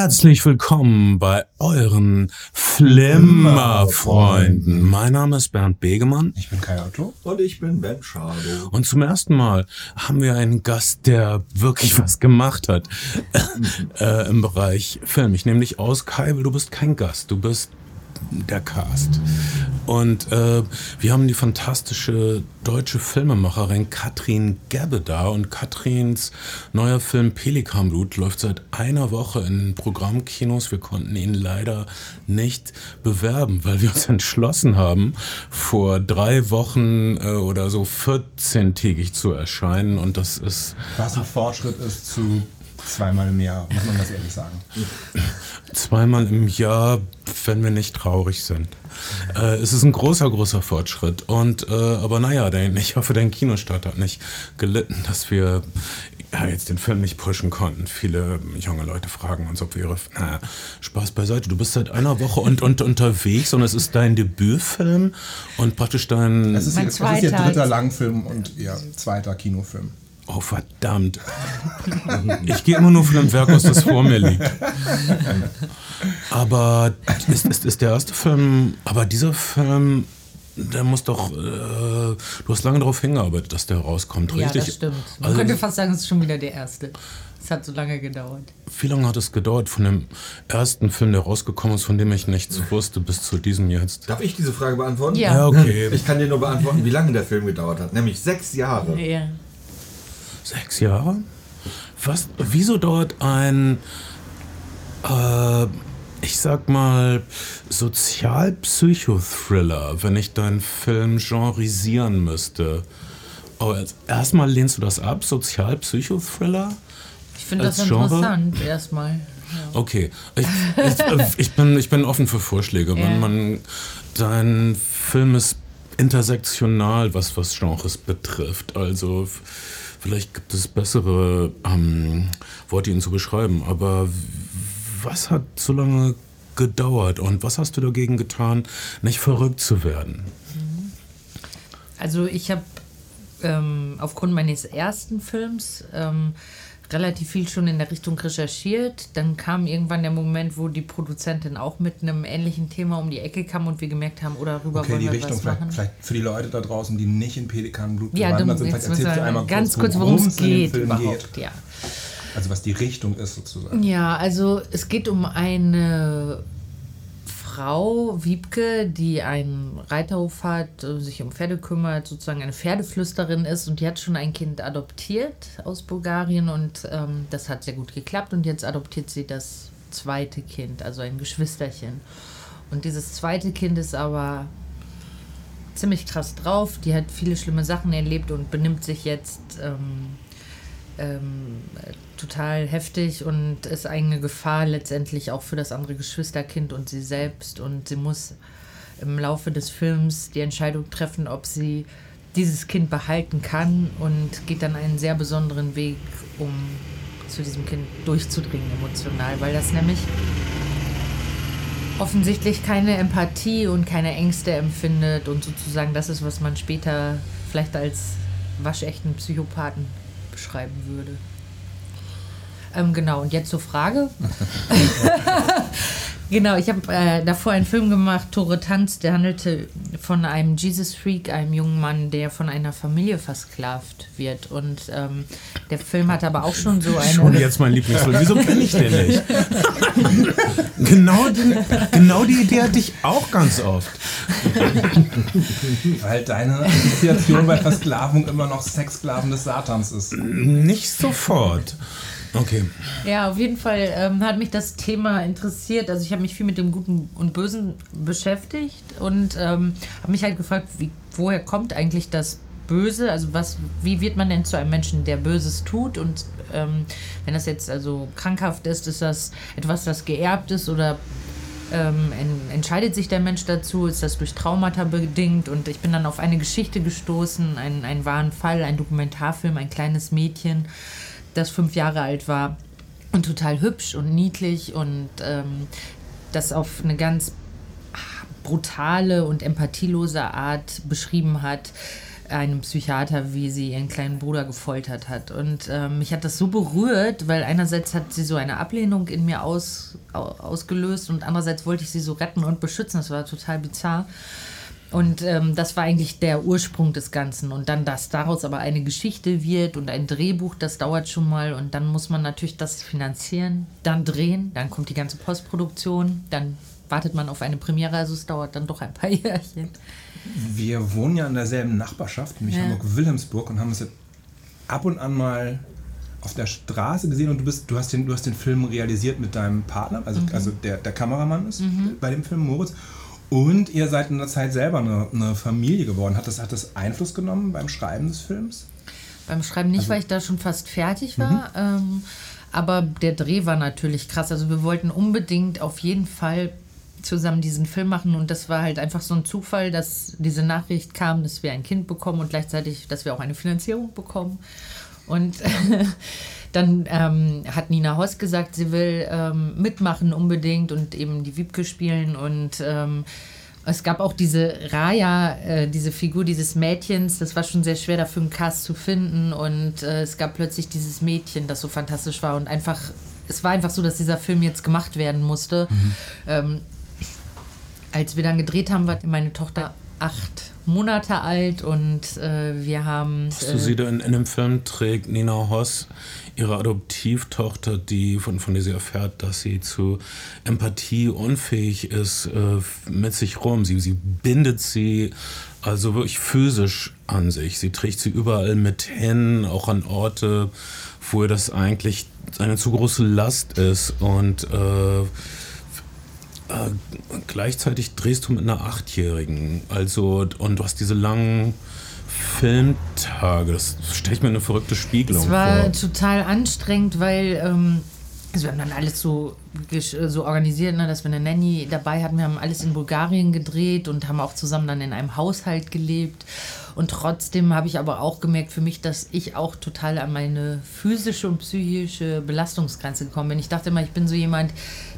Herzlich willkommen bei euren Flimmerfreunden. Mein Name ist Bernd Begemann. Ich bin Kai Otto. Und ich bin Ben Schado. Und zum ersten Mal haben wir einen Gast, der wirklich was gemacht hat äh, im Bereich Film. Ich nehme dich aus, Kai, weil du bist kein Gast. Du bist der Cast. Und äh, wir haben die fantastische deutsche Filmemacherin Katrin Gebbe da. Und Katrins neuer Film Pelikanblut läuft seit einer Woche in Programmkinos. Wir konnten ihn leider nicht bewerben, weil wir uns entschlossen haben, vor drei Wochen äh, oder so 14-tägig zu erscheinen. Und das ist. Was ein Fortschritt ist zu zweimal im Jahr, muss man das ehrlich sagen. Zweimal im Jahr, wenn wir nicht traurig sind. Äh, es ist ein großer, großer Fortschritt. Und äh, aber naja, dein, ich hoffe, dein Kinostart hat nicht gelitten, dass wir ja, jetzt den Film nicht pushen konnten. Viele junge Leute fragen uns, ob wir ihre. Na, Spaß beiseite. Du bist seit einer Woche und, und unterwegs und es ist dein Debütfilm und praktisch dein. Es ist, Mein ihr, es ist ihr dritter Langfilm und ihr zweiter Kinofilm. Oh, verdammt. Ich gehe immer nur von dem Werk aus, das vor mir liegt. Aber ist, ist, ist der erste Film, aber dieser Film, der muss doch, äh, du hast lange darauf hingearbeitet, dass der rauskommt, Ja, richtig? das stimmt. Man Also, könnte fast sagen, es ist schon wieder der erste. Es hat so lange gedauert. wie lange hat es gedauert von dem ersten Film, der rausgekommen ist, von dem ich nichts wusste, bis zu diesem jetzt? Darf ich diese Frage beantworten? Ja. Ja, okay. Ich kann dir nur beantworten, wie lange der Film gedauert hat. Nämlich sechs Jahre. Ja. Sechs Jahre? Was, wieso dauert ein, äh, ich sag mal, Sozialpsychothriller, wenn ich deinen Film genrisieren müsste? Oh, erstmal lehnst du das ab, Sozialpsychothriller? Ich finde das Genre? interessant erstmal. Okay, ich, ich, ich, bin, ich bin offen für Vorschläge. Ja. Man, dein Film ist intersektional, was, was Genres betrifft. Also vielleicht gibt es bessere ähm, Worte, ihn zu beschreiben. Aber was hat so lange gedauert und was hast du dagegen getan, nicht verrückt zu werden? Also ich habe ähm, aufgrund meines ersten Films ähm, relativ viel schon in der Richtung recherchiert. Dann kam irgendwann der Moment, wo die Produzentin auch mit einem ähnlichen Thema um die Ecke kam und wir gemerkt haben, oder darüber Okay, wollen die wir Richtung was vielleicht, machen. vielleicht für die Leute da draußen, die nicht in Pelikanblut Ja, bewandert du, sind, vielleicht erzählst du einmal ganz kurz, worum es geht Film überhaupt. Ja. Also was die Richtung ist sozusagen. Ja, also es geht um eine Frau, Wiebke, die einen Reiterhof hat, äh, sich um Pferde kümmert, sozusagen eine Pferdeflüsterin ist. Und die hat schon ein Kind adoptiert aus Bulgarien und ähm, das hat sehr gut geklappt. Und jetzt adoptiert sie das zweite Kind, also ein Geschwisterchen. Und dieses zweite Kind ist aber ziemlich krass drauf, die hat viele schlimme Sachen erlebt und benimmt sich jetzt ähm, ähm, äh, total heftig und ist eine Gefahr letztendlich auch für das andere Geschwisterkind und sie selbst. Und sie muss im Laufe des Films die Entscheidung treffen, ob sie dieses Kind behalten kann und geht dann einen sehr besonderen Weg, um zu diesem Kind durchzudringen emotional, weil das nämlich offensichtlich keine Empathie und keine Ängste empfindet und sozusagen das ist, was man später vielleicht als waschechten Psychopathen beschreiben würde. Ähm, genau, und jetzt zur Frage. genau, ich habe äh, davor einen Film gemacht, Tore Tanz, der handelte von einem Jesus-Freak, einem jungen Mann, der von einer Familie versklavt wird. Und ähm, der Film hat aber auch schon so eine... Schon jetzt mein Lieblingsfilm. Wieso kenne ich den nicht? genau, den, genau die Idee hatte ich auch ganz oft. Weil deine Assoziation bei Versklavung immer noch Sexsklaven des Satans ist. Nicht sofort. Okay. Ja, auf jeden Fall ähm, hat mich das Thema interessiert. Also ich habe mich viel mit dem Guten und Bösen beschäftigt und ähm, habe mich halt gefragt, wie, woher kommt eigentlich das Böse? Also was, wie wird man denn zu einem Menschen, der Böses tut? Und ähm, wenn das jetzt also krankhaft ist, ist das etwas, das geerbt ist oder ähm, en, entscheidet sich der Mensch dazu? Ist das durch Traumata bedingt? Und ich bin dann auf eine Geschichte gestoßen, einen, einen wahren Fall, ein Dokumentarfilm, ein kleines Mädchen, das fünf Jahre alt war und total hübsch und niedlich und ähm, das auf eine ganz brutale und empathielose Art beschrieben hat, einem Psychiater, wie sie ihren kleinen Bruder gefoltert hat. Und ähm, mich hat das so berührt, weil einerseits hat sie so eine Ablehnung in mir aus, au- ausgelöst und andererseits wollte ich sie so retten und beschützen. Das war total bizarr. Und ähm, das war eigentlich der Ursprung des Ganzen. Und dann, dass daraus aber eine Geschichte wird und ein Drehbuch, das dauert schon mal. Und dann muss man natürlich das finanzieren, dann drehen, dann kommt die ganze Postproduktion, dann wartet man auf eine Premiere. Also es dauert dann doch ein paar Jährchen. Wir wohnen ja in derselben Nachbarschaft, nämlich Ja. Hamburg-Wilhelmsburg, und haben es jetzt ab und an mal auf der Straße gesehen und du bist, du hast den, du hast den Film realisiert mit deinem Partner, also, also der, der Kameramann ist bei dem Film Moritz. Und ihr seid in der Zeit selber eine, eine Familie geworden. Hat das, hat das Einfluss genommen beim Schreiben des Films? Beim Schreiben nicht, weil ich da schon fast fertig war. Ähm, aber der Dreh war natürlich krass. Also wir wollten unbedingt auf jeden Fall zusammen diesen Film machen und das war halt einfach so ein Zufall, dass diese Nachricht kam, dass wir ein Kind bekommen und gleichzeitig, dass wir auch eine Finanzierung bekommen. Und dann ähm, hat Nina Hoss gesagt, sie will ähm, mitmachen unbedingt und eben die Wiebke spielen. Und ähm, es gab auch diese Raya, äh, diese Figur dieses Mädchens, das war schon sehr schwer dafür einen Cast zu finden. Und äh, es gab plötzlich dieses Mädchen, das so fantastisch war. Und einfach, es war einfach so, dass dieser Film jetzt gemacht werden musste. Ähm, als wir dann gedreht haben, war meine Tochter acht Monate alt und äh, wir haben. Du sie da in, in dem Film trägt Nina Hoss ihre Adoptivtochter, die von, von der sie erfährt, dass sie zu Empathie unfähig ist, äh, mit sich rum. Sie, sie bindet sie also wirklich physisch an sich. Sie trägt sie überall mit hin, auch an Orte, wo ihr das eigentlich eine zu große Last ist. Und äh, äh, gleichzeitig drehst du mit einer Achtjährigen. Also, und du hast diese langen Filmtage. Das stelle ich mir eine verrückte Spiegelung Es war vor. total anstrengend, weil ähm, also wir haben dann alles so, gesch- so organisiert, ne, dass wir eine Nanny dabei hatten. Wir haben alles in Bulgarien gedreht und haben auch zusammen dann in einem Haushalt gelebt. Und trotzdem habe ich aber auch gemerkt für mich, dass ich auch total an meine physische und psychische Belastungsgrenze gekommen bin. Ich dachte immer, ich bin so jemand,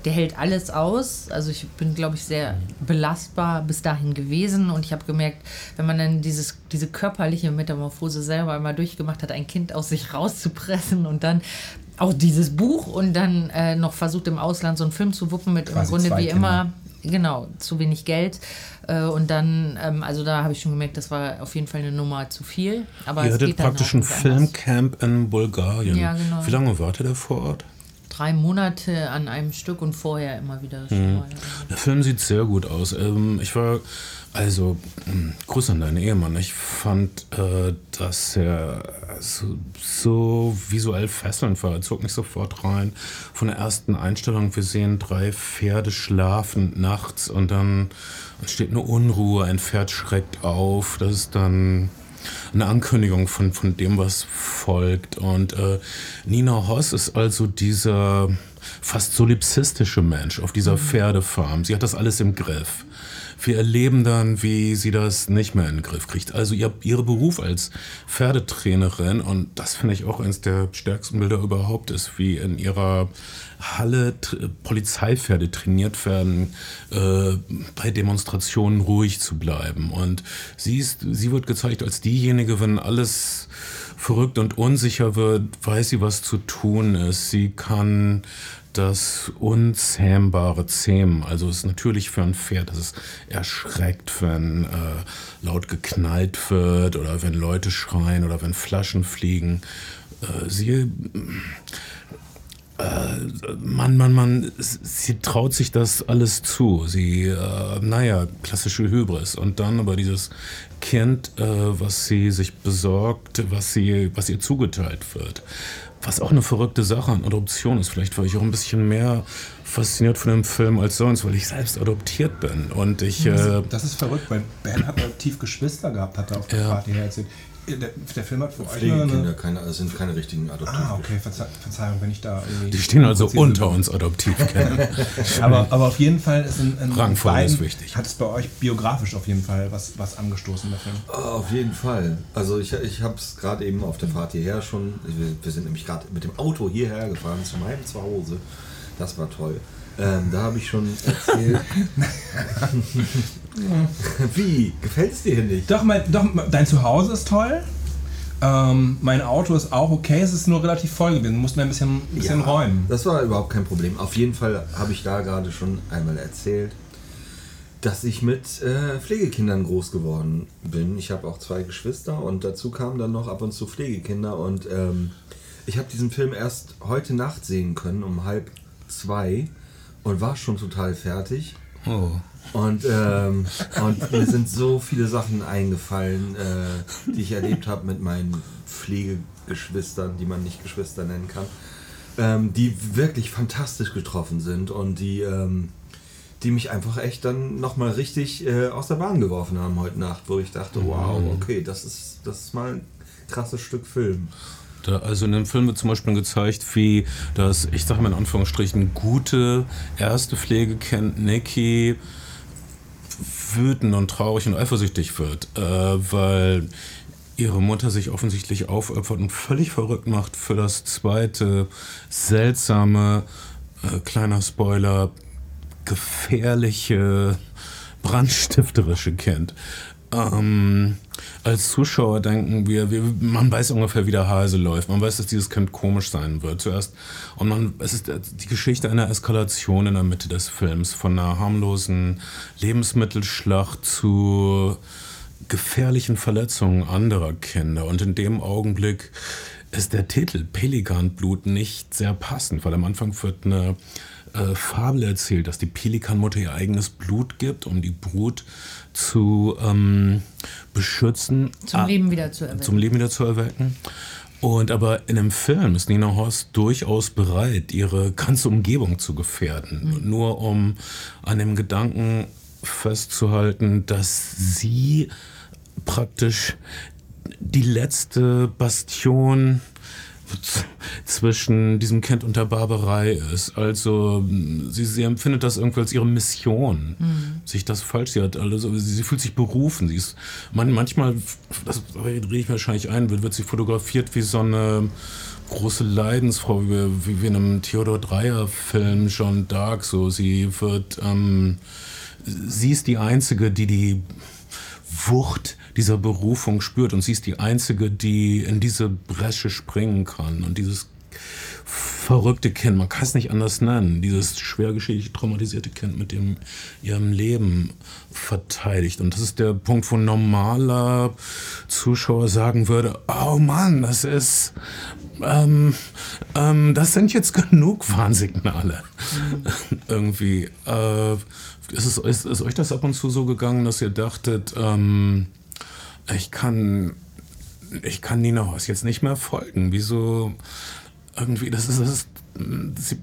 der hält alles aus. Also ich bin, glaube ich, sehr belastbar bis dahin gewesen. Und ich habe gemerkt, wenn man dann dieses, diese körperliche Metamorphose selber einmal durchgemacht hat, ein Kind aus sich rauszupressen und dann auch dieses Buch und dann äh, noch versucht im Ausland so einen Film zu wuppen mit im Quasi Grunde zwei wie Kinder. immer genau zu wenig Geld äh, und dann ähm, also da habe ich schon gemerkt das war auf jeden Fall eine Nummer zu viel aber Ihr hattet praktisch ein. Filmcamp in Bulgarien. Ja, genau. Wie lange wart ihr da vor Ort? drei Monate an einem Stück und vorher immer wieder Mhm. Der Film sieht sehr gut aus. Ähm, ich war, also, mh, Gruß an deinen Ehemann. Ich fand, äh, dass er so, so visuell fesselnd war. Er zog mich sofort rein. Von der ersten Einstellung, wir sehen drei Pferde schlafen nachts und dann entsteht eine Unruhe. Ein Pferd schreckt auf. Das ist dann eine Ankündigung von, von dem, was folgt. Und äh, Nina Hoss ist also dieser fast solipsistische Mensch auf dieser Pferdefarm. Sie hat das alles im Griff. Wir erleben dann, wie sie das nicht mehr in den Griff kriegt. Also ihr, ihre Beruf als Pferdetrainerin, und das finde ich auch eines der stärksten Bilder überhaupt, ist, wie in ihrer Halle Polizeipferde trainiert werden, äh, bei Demonstrationen ruhig zu bleiben. Und sie, ist, sie wird gezeigt als diejenige, wenn alles verrückt und unsicher wird, weiß sie, was zu tun ist. Sie kann das Unzähmbare zähmen. Also es ist natürlich für ein Pferd, das es erschreckt, wenn äh, laut geknallt wird oder wenn Leute schreien oder wenn Flaschen fliegen. Äh, sie Mann, Mann, Mann, sie traut sich das alles zu. Sie, äh, naja, klassische Hybris. Und dann aber dieses Kind, äh, was sie sich besorgt, was, sie, was ihr zugeteilt wird. Was auch eine verrückte Sache an Adoption ist. Vielleicht war ich auch ein bisschen mehr fasziniert von dem Film als sonst, weil ich selbst adoptiert bin. Und ich, äh, Das ist verrückt, weil Ben hat adoptiv Geschwister gehabt, hat er auf der Ja. Party erzählt. Der, der Film hat für euch Pflegekinder, eine... keine, das sind keine richtigen Adoptivkinder. Ah, okay, Verze Verzeihung, wenn ich da irgendwie... die stehen also unter bin. uns Adoptivkindern. Aber, aber auf jeden Fall ist ein, ein beiden- ist wichtig. Hat es bei euch biografisch auf jeden Fall was, was angestoßen, der Film? Ah, Auf jeden Fall. Also ich, ich habe es gerade eben auf der Fahrt hierher schon, wir, wir sind nämlich gerade mit dem Auto hierher gefahren zu meinem Zuhause. Das war toll. Ähm, da habe ich schon erzählt. Wie? Gefällt es dir hier nicht? Doch, mein, doch, dein Zuhause ist toll. Ähm, mein Auto ist auch okay, es ist nur relativ voll gewesen. Du musst mir ein bisschen, ein bisschen Ja, räumen. Das war überhaupt kein Problem. Auf jeden Fall habe ich da gerade schon einmal erzählt, dass ich mit äh, Pflegekindern groß geworden bin. Ich habe auch zwei Geschwister und dazu kamen dann noch ab und zu Pflegekinder und ähm, ich habe diesen Film erst heute Nacht sehen können um halb zwei und war schon total fertig. Oh. Und, ähm, und mir sind so viele Sachen eingefallen, äh, die ich erlebt habe mit meinen Pflegegeschwistern, die man nicht Geschwister nennen kann, ähm, die wirklich fantastisch getroffen sind und die, ähm, die mich einfach echt dann nochmal richtig äh, aus der Bahn geworfen haben heute Nacht, wo ich dachte, wow, okay, das ist, das ist mal ein krasses Stück Film. Da, also in dem Film wird zum Beispiel gezeigt, wie das, ich sage mal in Anführungsstrichen, gute erste Pflegekind Nicky wütend und traurig und eifersüchtig wird, äh, weil ihre Mutter sich offensichtlich aufopfert und völlig verrückt macht für das zweite seltsame, äh, kleiner Spoiler, gefährliche, brandstifterische Kind. Ähm, als Zuschauer denken wir, wir, man weiß ungefähr, wie der Hase läuft. Man weiß, dass dieses Kind komisch sein wird zuerst. Und man, es ist die Geschichte einer Eskalation in der Mitte des Films. Von einer harmlosen Lebensmittelschlacht zu gefährlichen Verletzungen anderer Kinder. Und in dem Augenblick ist der Titel Pelikanblut nicht sehr passend, weil am Anfang wird eine äh, Fabel erzählt, dass die Pelikanmutter ihr eigenes Blut gibt, um die Brut zu ähm, beschützen. Zum Ah, Leben wieder zu erwecken. zum Leben wieder zu erwecken. Und aber in dem Film ist Nina Horst durchaus bereit, ihre ganze Umgebung zu gefährden. Nur um an dem Gedanken festzuhalten, dass sie praktisch die letzte Bastion zwischen diesem Kind und der Barbarei ist. Also sie, sie empfindet das irgendwie als ihre Mission, sich das falsch. Sie hat also sie, sie fühlt sich berufen. Sie ist man, manchmal, das rede ich wahrscheinlich ein, wird, wird sie fotografiert wie so eine große Leidensfrau, wie, wie, wie in einem Theodor Dreyer Film Jeanne d'Arc. So, sie wird, ähm, sie ist die einzige, die die Wucht dieser Berufung spürt und sie ist die einzige, die in diese Bresche springen kann und dieses verrückte Kind, man kann es nicht anders nennen, dieses schwergeschichtlich traumatisierte Kind mit dem ihrem Leben verteidigt. Und das ist der Punkt, wo ein normaler Zuschauer sagen würde, oh Mann, das ist, ähm, ähm, das sind jetzt genug Warnsignale. Irgendwie. Äh, ist, es, ist, ist euch das ab und zu so gegangen, dass ihr dachtet, ähm, ich kann, ich kann Nina Horst jetzt nicht mehr folgen. Wieso irgendwie, das ist, das ist,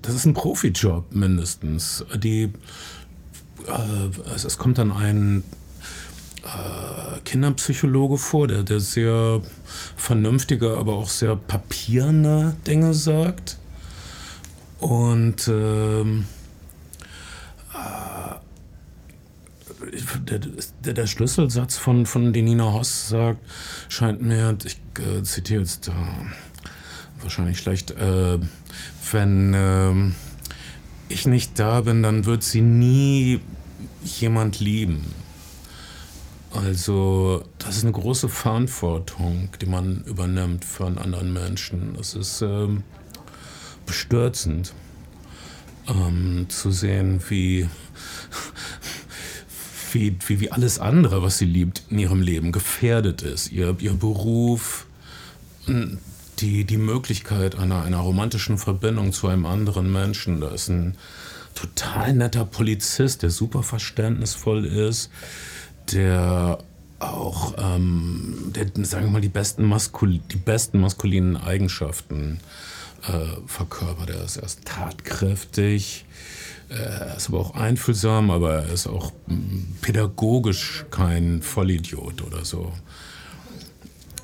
das ist ein Profijob mindestens. Die, äh, es, es kommt dann ein äh, Kinderpsychologe vor, der, der sehr vernünftige, aber auch sehr papierende Dinge sagt. Und ähm, der, der, Schlüsselsatz von, von den Nina Hoss sagt, scheint mir, ich äh, zitiere jetzt äh, wahrscheinlich schlecht, äh, wenn ähm, ich nicht da bin, dann wird sie nie jemand lieben. Also, das ist eine große Verantwortung, die man übernimmt für einen anderen Menschen. Das ist ähm, bestürzend ähm, zu sehen, wie wie, wie, wie alles andere, was sie liebt in ihrem Leben, gefährdet ist. Ihr, ihr Beruf, die, die Möglichkeit einer, einer romantischen Verbindung zu einem anderen Menschen. Da ist ein total netter Polizist, der super verständnisvoll ist, der auch, ähm, der, sagen wir mal, die besten, Maskul die besten maskulinen Eigenschaften äh, verkörpert. Er ist erst tatkräftig, er ist aber auch einfühlsam, aber er ist auch mm, pädagogisch kein Vollidiot oder so.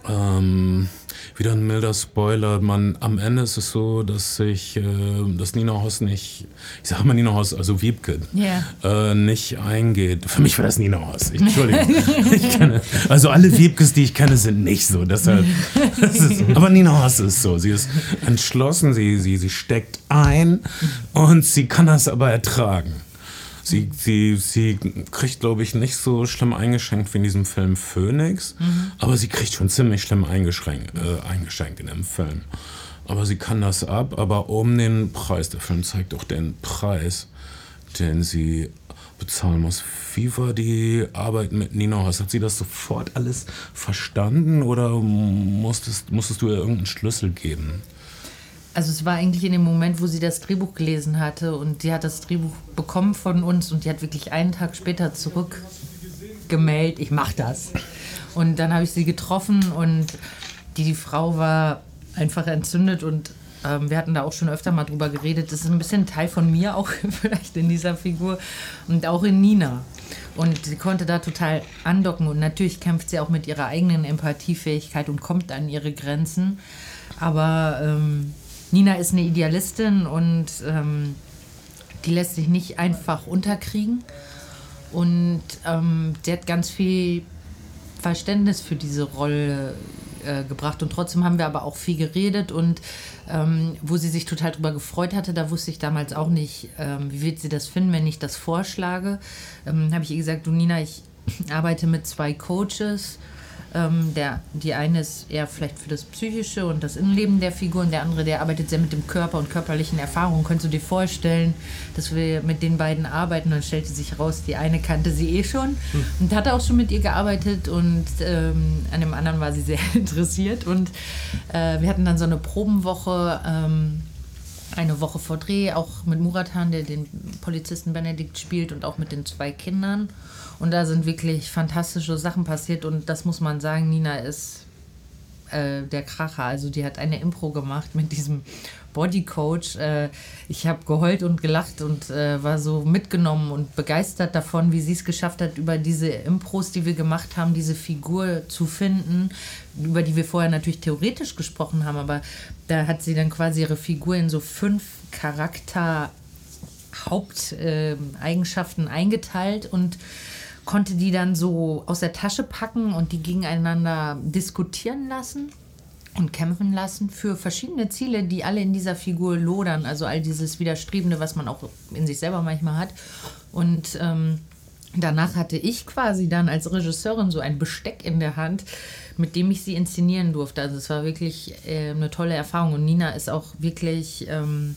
Ähm, wieder ein milder Spoiler. Man, am Ende ist es so, dass sich, äh, dass Nina Hoss nicht, ich sage mal Nina Hoss, also Wiebke, Ja. äh, nicht eingeht. Für mich war das Nina Hoss. Ich, Entschuldigung. ich kenne, also alle Wiebkes, die ich kenne, sind nicht so. Deshalb, das ist, aber Nina Hoss ist so. Sie ist entschlossen, sie, sie, sie steckt ein und sie kann das aber ertragen. Sie, sie, sie kriegt, glaube ich, nicht so schlimm eingeschränkt wie in diesem Film Phoenix, Mhm. aber sie kriegt schon ziemlich schlimm eingeschränkt, äh, eingeschränkt in dem Film. Aber sie kann das ab, aber um den Preis, der Film zeigt auch den Preis, den sie bezahlen muss. Wie war die Arbeit mit Nina Horst? Hat sie das sofort alles verstanden oder musstest, musstest du ihr irgendeinen Schlüssel geben? Also es war eigentlich in dem Moment, wo sie das Drehbuch gelesen hatte und die hat das Drehbuch bekommen von uns und die hat wirklich einen Tag später zurückgemeldet, ich mach das. Und dann habe ich sie getroffen und die, die Frau war einfach entzündet und ähm, wir hatten da auch schon öfter mal drüber geredet. Das ist ein bisschen Teil von mir auch vielleicht in dieser Figur und auch in Nina. Und sie konnte da total andocken und natürlich kämpft sie auch mit ihrer eigenen Empathiefähigkeit und kommt an ihre Grenzen. Aber ähm, Nina ist eine Idealistin und ähm, die lässt sich nicht einfach unterkriegen. Und ähm, die hat ganz viel Verständnis für diese Rolle äh, gebracht. Und trotzdem haben wir aber auch viel geredet und ähm, wo sie sich total drüber gefreut hatte, da wusste ich damals auch nicht, ähm, wie wird sie das finden, wenn ich das vorschlage. Ähm, Habe ich ihr gesagt, du Nina, ich arbeite mit zwei Coaches. Ähm, der, die eine ist eher vielleicht für das Psychische und das Innenleben der Figur und der andere, der arbeitet sehr mit dem Körper und körperlichen Erfahrungen. Könntest du dir vorstellen, dass wir mit den beiden arbeiten? Dann stellte sich raus, die eine kannte sie eh schon und hatte auch schon mit ihr gearbeitet und ähm, an dem anderen war sie sehr interessiert. Und äh, wir hatten dann so eine Probenwoche. Ähm, eine Woche vor Dreh, auch mit Muratan, der den Polizisten Benedikt spielt und auch mit den zwei Kindern. Und da sind wirklich fantastische Sachen passiert und das muss man sagen, Nina ist äh, der Kracher. Also die hat eine Impro gemacht mit diesem Bodycoach. Äh, ich habe geheult und gelacht und äh, war so mitgenommen und begeistert davon, wie sie es geschafft hat, über diese Impros, die wir gemacht haben, diese Figur zu finden, über die wir vorher natürlich theoretisch gesprochen haben, aber da hat sie dann quasi ihre Figur in so fünf Charakter Haupteigenschaften eingeteilt und konnte die dann so aus der Tasche packen und die gegeneinander diskutieren lassen und kämpfen lassen für verschiedene Ziele, die alle in dieser Figur lodern. Also all dieses Widerstrebende, was man auch in sich selber manchmal hat. Und ähm, danach hatte ich quasi dann als Regisseurin so ein Besteck in der Hand, mit dem ich sie inszenieren durfte. Also es war wirklich äh, eine tolle Erfahrung. Und Nina ist auch wirklich... Ähm,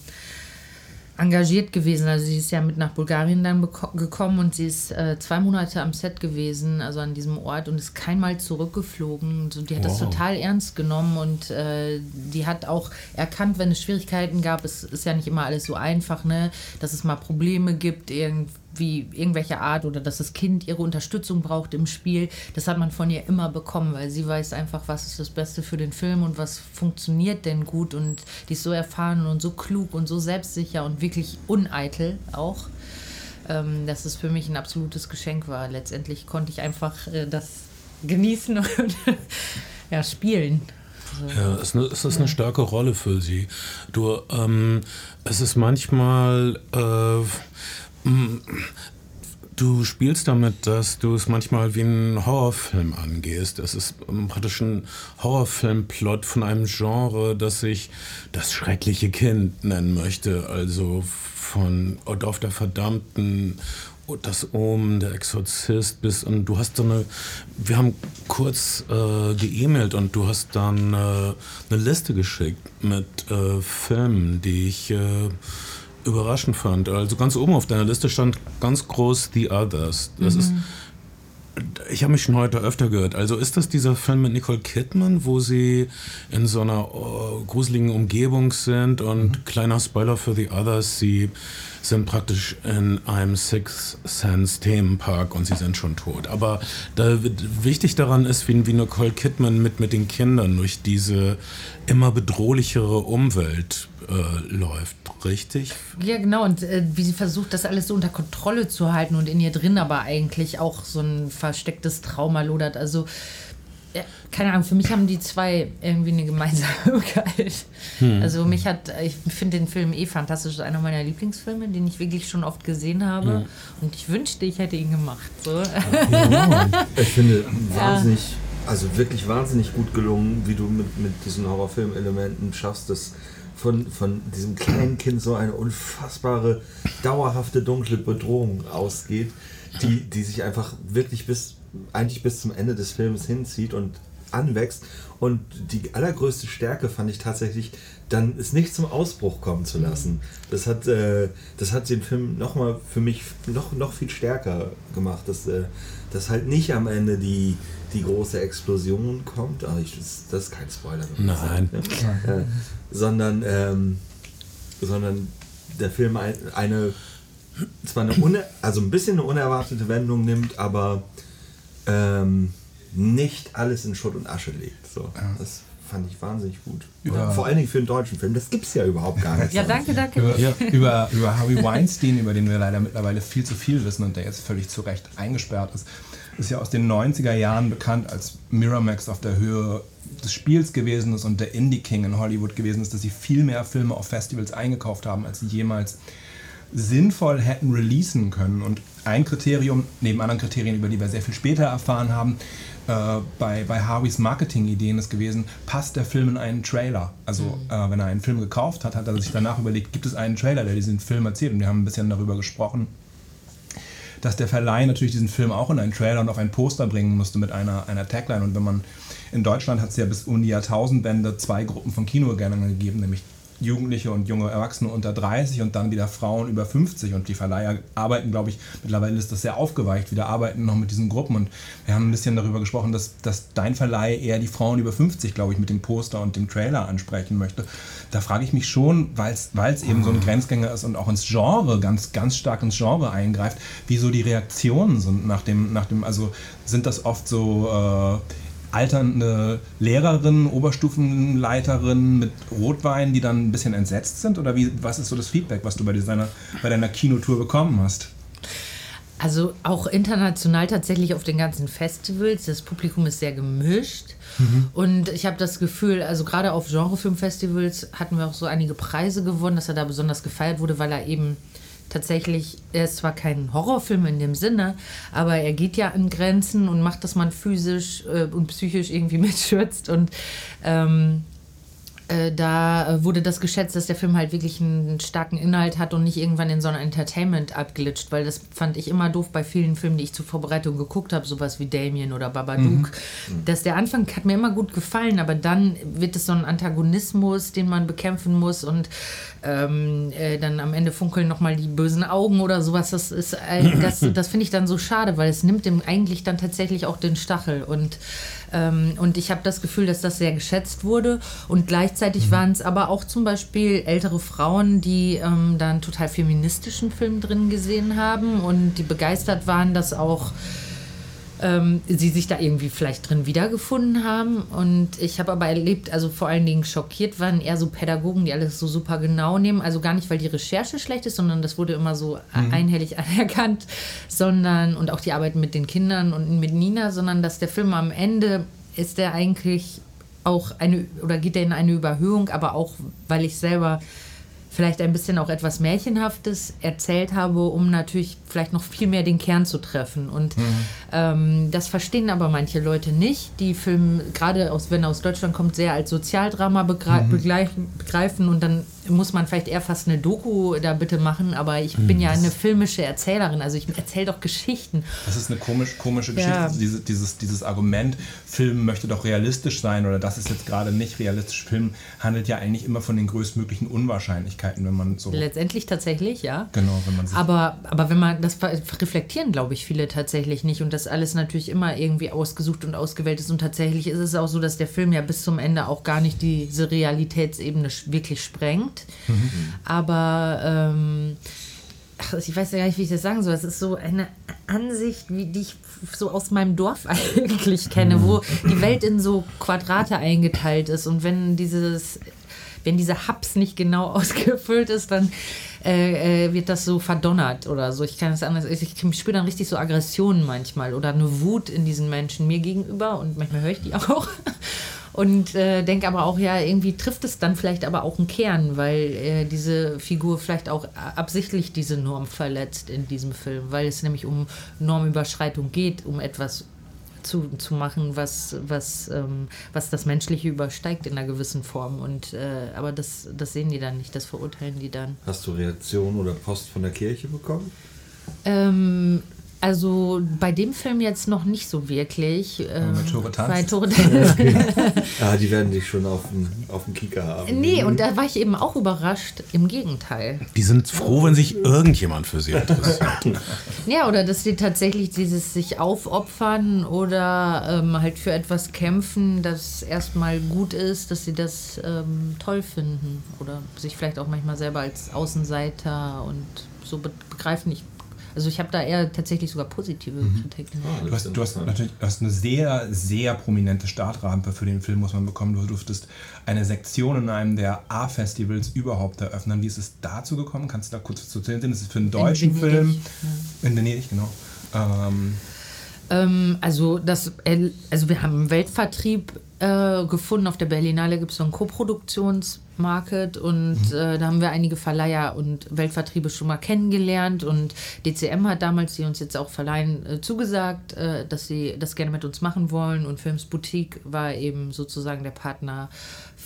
engagiert gewesen. Also sie ist ja mit nach Bulgarien dann gekommen und sie ist äh, zwei Monate am Set gewesen, also an diesem Ort und ist keinmal zurückgeflogen. So, die hat wow. das total ernst genommen und äh, die hat auch erkannt, wenn es Schwierigkeiten gab, es ist ja nicht immer alles so einfach, ne, dass es mal Probleme gibt, irgendwie wie irgendwelche Art oder dass das Kind ihre Unterstützung braucht im Spiel, das hat man von ihr immer bekommen, weil sie weiß einfach, was ist das Beste für den Film und was funktioniert denn gut und die ist so erfahren und so klug und so selbstsicher und wirklich uneitel auch, ähm, dass es für mich ein absolutes Geschenk war. Letztendlich konnte ich einfach äh, das genießen und ja, spielen. Ja, es ist, eine, es ist eine starke Rolle für sie. Du, ähm, es ist manchmal äh, Du spielst damit, dass du es manchmal wie einen Horrorfilm angehst. Es ist praktisch ein Horrorfilmplot von einem Genre, das ich das schreckliche Kind nennen möchte. Also von Dorf der Verdammten, das Omen, der Exorzist bis und du hast so eine, wir haben kurz äh, geemailt und du hast dann äh, eine Liste geschickt mit äh, Filmen, die ich äh, überraschend fand. Also ganz oben auf deiner Liste stand ganz groß The Others. Das mhm. ist ich habe mich schon heute öfter gehört. Also ist das dieser Film mit Nicole Kidman, wo sie in so einer oh, gruseligen Umgebung sind und mhm. kleiner Spoiler für The Others, sie sind praktisch in einem Six Sense Themenpark und sie sind schon tot. Aber da, wichtig daran ist, wie, wie Nicole Kidman mit, mit den Kindern durch diese immer bedrohlichere Umwelt äh, läuft, richtig? Ja, genau. Und äh, wie sie versucht, das alles so unter Kontrolle zu halten und in ihr drin aber eigentlich auch so ein verstecktes Trauma lodert. Also ja, keine Ahnung, für mich haben die zwei irgendwie eine Gemeinsamkeit. Hm. Also mich hat, ich finde den Film eh fantastisch, das ist einer meiner Lieblingsfilme, den ich wirklich schon oft gesehen habe. Hm. Und ich wünschte, ich hätte ihn gemacht. So. Ja, ich finde wahnsinnig, also wirklich wahnsinnig gut gelungen, wie du mit, mit diesen Horrorfilmelementen schaffst, das von, von diesem kleinen Kind so eine unfassbare, dauerhafte, dunkle Bedrohung ausgeht, die, die sich einfach wirklich bis, eigentlich bis zum Ende des Films hinzieht und anwächst. Und die allergrößte Stärke fand ich tatsächlich, dann es nicht zum Ausbruch kommen zu lassen. Das hat, äh, das hat den Film nochmal für mich noch, noch viel stärker gemacht, dass, äh, dass halt nicht am Ende die, die große Explosion kommt. Ah, ich, das, das ist kein Spoiler. Nein. sagt, ne? äh, sondern, ähm, sondern der Film ein, eine zwar eine une, also ein bisschen eine unerwartete Wendung nimmt, aber ähm, nicht alles in Schutt und Asche legt. So, das fand ich wahnsinnig gut. Ja. Vor allen Dingen für einen deutschen Film. Das gibt es ja überhaupt gar nicht. Ja, danke, danke. Über, über, über Harvey Weinstein, über den wir leider mittlerweile viel zu viel wissen und der jetzt völlig zu Recht eingesperrt ist, ist ja aus den 90er Jahren bekannt, als Miramax auf der Höhe des Spiels gewesen ist und der Indie King in Hollywood gewesen ist, dass sie viel mehr Filme auf Festivals eingekauft haben, als sie jemals sinnvoll hätten releasen können. Und ein Kriterium, neben anderen Kriterien, über die wir sehr viel später erfahren haben, äh, bei, bei Harveys Marketing-Ideen ist gewesen, passt der Film in einen Trailer? Also äh, wenn er einen Film gekauft hat, hat er sich danach überlegt, gibt es einen Trailer, der diesen Film erzählt? Und wir haben ein bisschen darüber gesprochen, dass der Verleih natürlich diesen Film auch in einen Trailer und auf ein Poster bringen musste mit einer, einer Tagline. Und wenn man in Deutschland hat es ja bis um die Jahrtausendwende zwei Gruppen von Kinogängern gegeben, nämlich Jugendliche und junge Erwachsene unter 30 und dann wieder Frauen über 50 und die Verleiher arbeiten, glaube ich, mittlerweile ist das sehr aufgeweicht, wieder arbeiten noch mit diesen Gruppen und wir haben ein bisschen darüber gesprochen, dass, dass dein Verleih eher die Frauen über 50, glaube ich, mit dem Poster und dem Trailer ansprechen möchte. Da frage ich mich schon, weil es eben so ein Grenzgänger ist und auch ins Genre, ganz, ganz stark ins Genre eingreift, wieso die Reaktionen sind nach dem, nach dem also sind das oft so... Äh, alternde Lehrerinnen, Oberstufenleiterinnen mit Rotwein, die dann ein bisschen entsetzt sind? Oder wie, was ist so das Feedback, was du bei deiner, bei deiner Kinotour bekommen hast? Also auch international tatsächlich auf den ganzen Festivals. Das Publikum ist sehr gemischt. Und ich habe das Gefühl, also gerade auf Genrefilmfestivals hatten wir auch so einige Preise gewonnen, dass er da besonders gefeiert wurde, weil er eben tatsächlich, er ist zwar kein Horrorfilm in dem Sinne, aber er geht ja an Grenzen und macht, dass man physisch äh, und psychisch irgendwie mitschürzt und ähm, äh, da wurde das geschätzt, dass der Film halt wirklich einen starken Inhalt hat und nicht irgendwann in so ein Entertainment abglitscht, weil das fand ich immer doof bei vielen Filmen, die ich zur Vorbereitung geguckt habe, sowas wie Damien oder Babadook, dass der Anfang hat mir immer gut gefallen, aber dann wird es so ein Antagonismus, den man bekämpfen muss und ähm, äh, dann am Ende funkeln nochmal die bösen Augen oder sowas. Das ist, äh, das, das finde ich dann so schade, weil es nimmt dem eigentlich dann tatsächlich auch den Stachel und ähm, und ich habe das Gefühl, dass das sehr geschätzt wurde. Und gleichzeitig waren es aber auch zum Beispiel ältere Frauen, die ähm, da einen total feministischen Film drin gesehen haben und die begeistert waren, dass auch ähm, sie sich da irgendwie vielleicht drin wiedergefunden haben. Und ich habe aber erlebt, also vor allen Dingen schockiert waren eher so Pädagogen, die alles so super genau nehmen. Also gar nicht, weil die Recherche schlecht ist, sondern das wurde immer so einhellig anerkannt, sondern und auch die Arbeit mit den Kindern und mit Nina, sondern dass der Film am Ende ist der eigentlich auch eine oder geht er in eine Überhöhung, aber auch weil ich selber vielleicht ein bisschen auch etwas Märchenhaftes erzählt habe, um natürlich vielleicht noch viel mehr den Kern zu treffen. Und ähm, das verstehen aber manche Leute nicht, die Film, gerade aus, wenn er aus Deutschland kommt, sehr als Sozialdrama begre begreifen, begreifen und dann muss man vielleicht eher fast eine Doku da bitte machen, aber ich bin ja eine filmische Erzählerin, also ich erzähle doch Geschichten. Das ist eine komisch, komische Geschichte. Ja. Also diese, dieses, dieses Argument, Film möchte doch realistisch sein oder das ist jetzt gerade nicht realistisch. Film handelt ja eigentlich immer von den größtmöglichen Unwahrscheinlichkeiten, wenn man so. Letztendlich tatsächlich, ja. Genau, wenn man sich. Aber, aber wenn man, das reflektieren, glaube ich, viele tatsächlich nicht und das alles natürlich immer irgendwie ausgesucht und ausgewählt ist. Und tatsächlich ist es auch so, dass der Film ja bis zum Ende auch gar nicht diese Realitätsebene wirklich sprengt. Aber ähm, ich weiß ja gar nicht, wie ich das sagen soll. Es ist so eine Ansicht, wie die ich so aus meinem Dorf eigentlich kenne, wo die Welt in so Quadrate eingeteilt ist. Und wenn dieses wenn dieser Hubs nicht genau ausgefüllt ist, dann äh, äh, wird das so verdonnert oder so. Ich kann das anders. Ich spüre dann richtig so Aggressionen manchmal oder eine Wut in diesen Menschen mir gegenüber und manchmal höre ich die auch. Und äh, denke aber auch, ja, irgendwie trifft es dann vielleicht aber auch einen Kern, weil äh, diese Figur vielleicht auch absichtlich diese Norm verletzt in diesem Film, weil es nämlich um Normüberschreitung geht, um etwas zu, zu machen, was, was, ähm, was das Menschliche übersteigt in einer gewissen Form. Und, äh, aber das, das sehen die dann nicht, das verurteilen die dann. Hast du Reaktionen oder Post von der Kirche bekommen? Ähm, also bei dem Film jetzt noch nicht so wirklich. Ähm, bei Tore tanzt. Bei Tore Ja, die werden dich schon auf dem, auf dem Kieker haben. nee, und da war ich eben auch überrascht. Im Gegenteil. Die sind froh, wenn sich irgendjemand für sie interessiert. Ja, oder dass sie tatsächlich dieses sich aufopfern oder ähm, halt für etwas kämpfen, das erstmal gut ist, dass sie das ähm, toll finden. Oder sich vielleicht auch manchmal selber als Außenseiter und so be- begreifen. Ich, also ich habe da eher tatsächlich sogar positive Kritiken. Du hast, du hast natürlich du hast eine sehr, sehr prominente Startrampe für den Film, muss man bekommen. Du durftest eine Sektion in einem der A-Festivals überhaupt eröffnen. Wie ist es dazu gekommen? Kannst du da kurz zu erzählen? Das ist für einen deutschen Venedig, Film. In Venedig, genau. Ähm, Ähm, also, das, also wir haben einen Weltvertrieb äh, gefunden. Auf der Berlinale gibt es so einen Koproduktionsmarket und äh, da haben wir einige Verleiher und Weltvertriebe schon mal kennengelernt. Und DCM hat damals, die uns jetzt auch verleihen, äh, zugesagt, äh, dass sie das gerne mit uns machen wollen. Und Films Boutique war eben sozusagen der Partner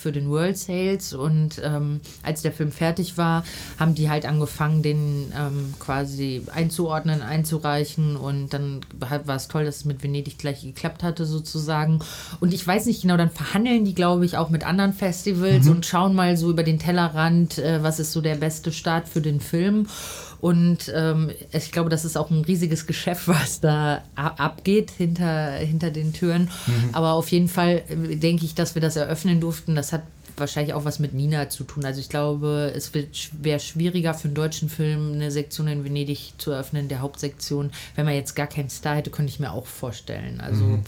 für den World Sales und ähm, als der Film fertig war, haben die halt angefangen, den ähm, quasi einzuordnen, einzureichen und dann war es toll, dass es mit Venedig gleich geklappt hatte sozusagen. Und ich weiß nicht genau, dann verhandeln die, glaube ich, auch mit anderen Festivals und schauen mal so über den Tellerrand, äh, was ist so der beste Start für den Film. Und ähm, ich glaube, das ist auch ein riesiges Geschäft, was da abgeht hinter, hinter den Türen. Aber auf jeden Fall äh, denke ich, dass wir das eröffnen durften. Das hat wahrscheinlich auch was mit Nina zu tun. Also ich glaube, es wäre schwieriger für einen deutschen Film eine Sektion in Venedig zu eröffnen, der Hauptsektion. Wenn man jetzt gar keinen Star hätte, könnte ich mir auch vorstellen. Also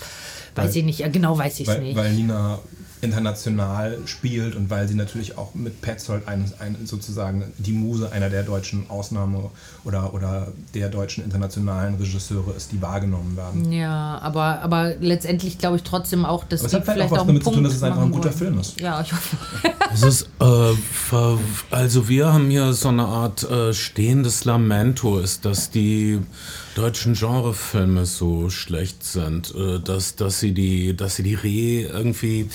weiß Weil- ich nicht, genau weiß ich es nicht. weil Nina international spielt und weil sie natürlich auch mit Petzold ein, ein, sozusagen die Muse einer der deutschen Ausnahme oder, oder der deutschen internationalen Regisseure ist, die wahrgenommen werden. ja, aber, aber letztendlich glaube ich trotzdem auch, dass Aber es hat vielleicht vielleicht auch was auch damit zu tun, Punkt dass es einfach ein guter wollen. Film ist. Ja, ich hoffe. Es ist, äh, also wir haben hier so eine Art äh, stehendes Lamento, ist, dass die deutschen Genrefilme so schlecht sind, äh, dass, dass sie die, dass sie die Re irgendwie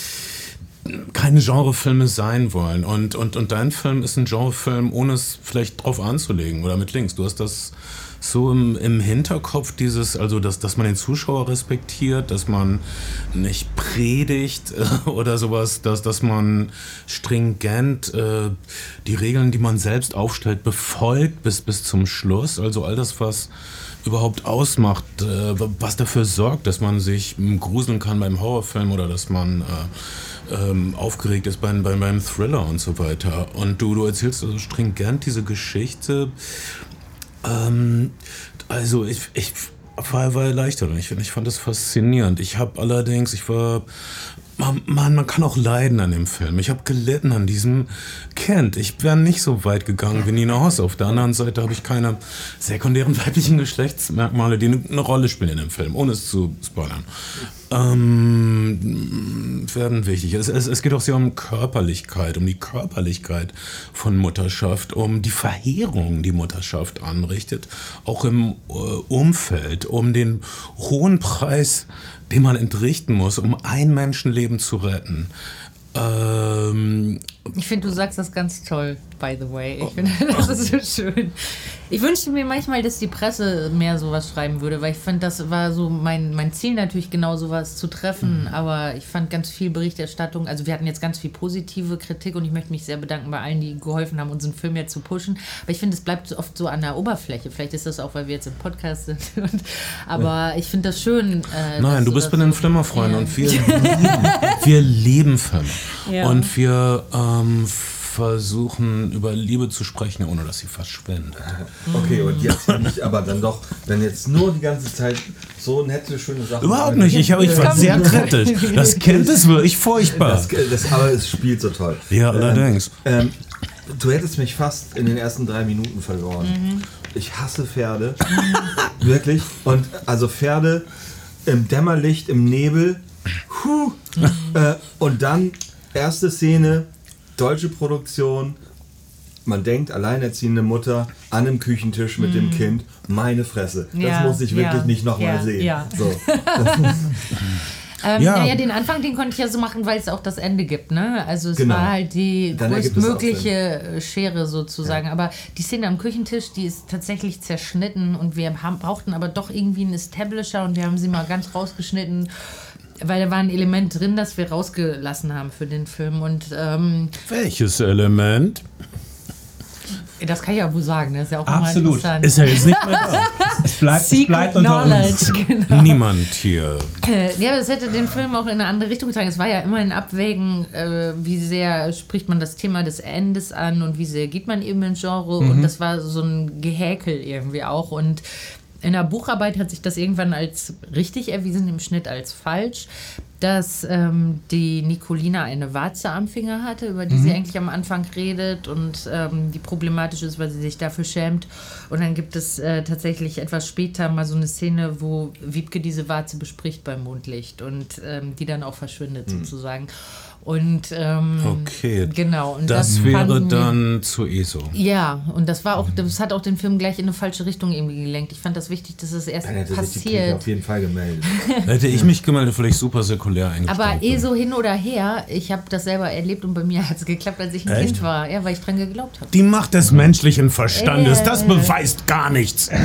keine Genrefilme sein wollen. Und, und, und dein Film ist ein Genrefilm, ohne es vielleicht drauf anzulegen oder mit Links. Du hast das so im, im Hinterkopf, dieses, also dass, dass man den Zuschauer respektiert, dass man nicht predigt äh, oder sowas, dass, dass man stringent äh, die Regeln, die man selbst aufstellt, befolgt bis, bis zum Schluss. Also all das, was überhaupt ausmacht, äh, was dafür sorgt, dass man sich gruseln kann beim Horrorfilm oder dass man äh, ähm, aufgeregt ist beim, beim, beim Thriller und so weiter. Und du, du erzählst also stringent diese Geschichte. Ähm, also ich, ich war, war erleichtert ich, ich fand das faszinierend. Ich habe allerdings, ich war, man, man, man kann auch leiden an dem Film. Ich habe gelitten an diesem Kind. Ich wäre nicht so weit gegangen wie Nina Hoss. Auf der anderen Seite habe ich keine sekundären weiblichen Geschlechtsmerkmale, die eine Rolle spielen in dem Film, ohne es zu spoilern. Ähm, werden wichtig. Es, es, es geht auch sehr um Körperlichkeit, um die Körperlichkeit von Mutterschaft, um die Verheerung, die Mutterschaft anrichtet, auch im äh, Umfeld, um den hohen Preis, den man entrichten muss, um ein Menschenleben zu retten. Ähm, Ich finde, du sagst das ganz toll, by the way. Ich finde, das ist so schön. Ich wünschte mir manchmal, dass die Presse mehr sowas schreiben würde, weil ich fand, das war so mein, mein Ziel natürlich genau sowas zu treffen. Aber ich fand ganz viel Berichterstattung. Also wir hatten jetzt ganz viel positive Kritik und ich möchte mich sehr bedanken bei allen, die geholfen haben, unseren Film jetzt zu pushen. Aber ich finde, es bleibt oft so an der Oberfläche. Vielleicht ist das auch, weil wir jetzt im Podcast sind. Und, aber ich finde das schön. Äh, Nein, du bist bei den Flimmerfreunden Ja. und wir wir lieben Filme. Ja. Und wir ähm, versuchen über Liebe zu sprechen, ohne dass sie verschwindet. Okay, und jetzt bin ich aber dann doch, wenn jetzt nur die ganze Zeit so nette, schöne Sachen. Überhaupt nicht, ich, hab, ich war sehr kritisch. Das Kind ist wirklich furchtbar. Das, das, aber es spielt so toll. Ja, allerdings. Ähm, du hättest mich fast in den ersten drei Minuten verloren. Ich hasse Pferde. Wirklich. Und also Pferde im Dämmerlicht, im Nebel. Huh. Äh, und dann erste Szene, deutsche Produktion. man denkt, alleinerziehende Mutter an einem Küchentisch mit dem Kind, meine Fresse, das Mhm. Ja, muss ich wirklich ja, nicht nochmal ja, sehen. ja. So. Ähm, Ja. ja. ja, den Anfang, den konnte ich ja so machen, weil es auch das Ende gibt, ne? Also es Genau. war halt die Dann größtmögliche Schere sozusagen. Aber die Szene am Küchentisch, die ist tatsächlich zerschnitten und wir haben, brauchten aber doch irgendwie einen Establisher und wir haben sie mal ganz rausgeschnitten. Weil da war ein Element drin, das wir rausgelassen haben für den Film. Und ähm, Welches Element? das kann ich ja wohl sagen, das ist ja auch Absolut. interessant. Ist ja jetzt nicht mehr da. Es bleibt, es bleibt unter uns. Knowledge, genau. Niemand hier. Äh, Ja, aber es hätte den Film auch in eine andere Richtung getragen. Es war ja immer ein Abwägen, äh, wie sehr spricht man das Thema des Endes an und wie sehr geht man eben ins Genre. Und das war so ein Gehäkel irgendwie auch. Und in der Bucharbeit hat sich das irgendwann als richtig erwiesen, im Schnitt als falsch, dass ähm, die Nicolina eine Warze am Finger hatte, über die sie eigentlich am Anfang redet und ähm, die problematisch ist, weil sie sich dafür schämt. Und dann gibt es äh, tatsächlich etwas später mal so eine Szene, wo Wiebke diese Warze bespricht beim Mondlicht und ähm, die dann auch verschwindet sozusagen. Und ähm, Okay. genau. Und Das, das wäre dann zu ESO. ja, und das war auch, das hat auch den Film gleich in eine falsche Richtung irgendwie gelenkt. Ich fand das wichtig, dass es erst Dann hätte sich passiert. auf jeden Fall gemeldet. Hätte ich mich gemeldet, vielleicht super säkulär eingestiegen. Aber eh so hin oder her, ich habe das selber erlebt und bei mir hat es geklappt, als ich ein Echt? Kind war. Ja, weil ich dran geglaubt habe. Die Macht des menschlichen Verstandes, Äh. das beweist gar nichts.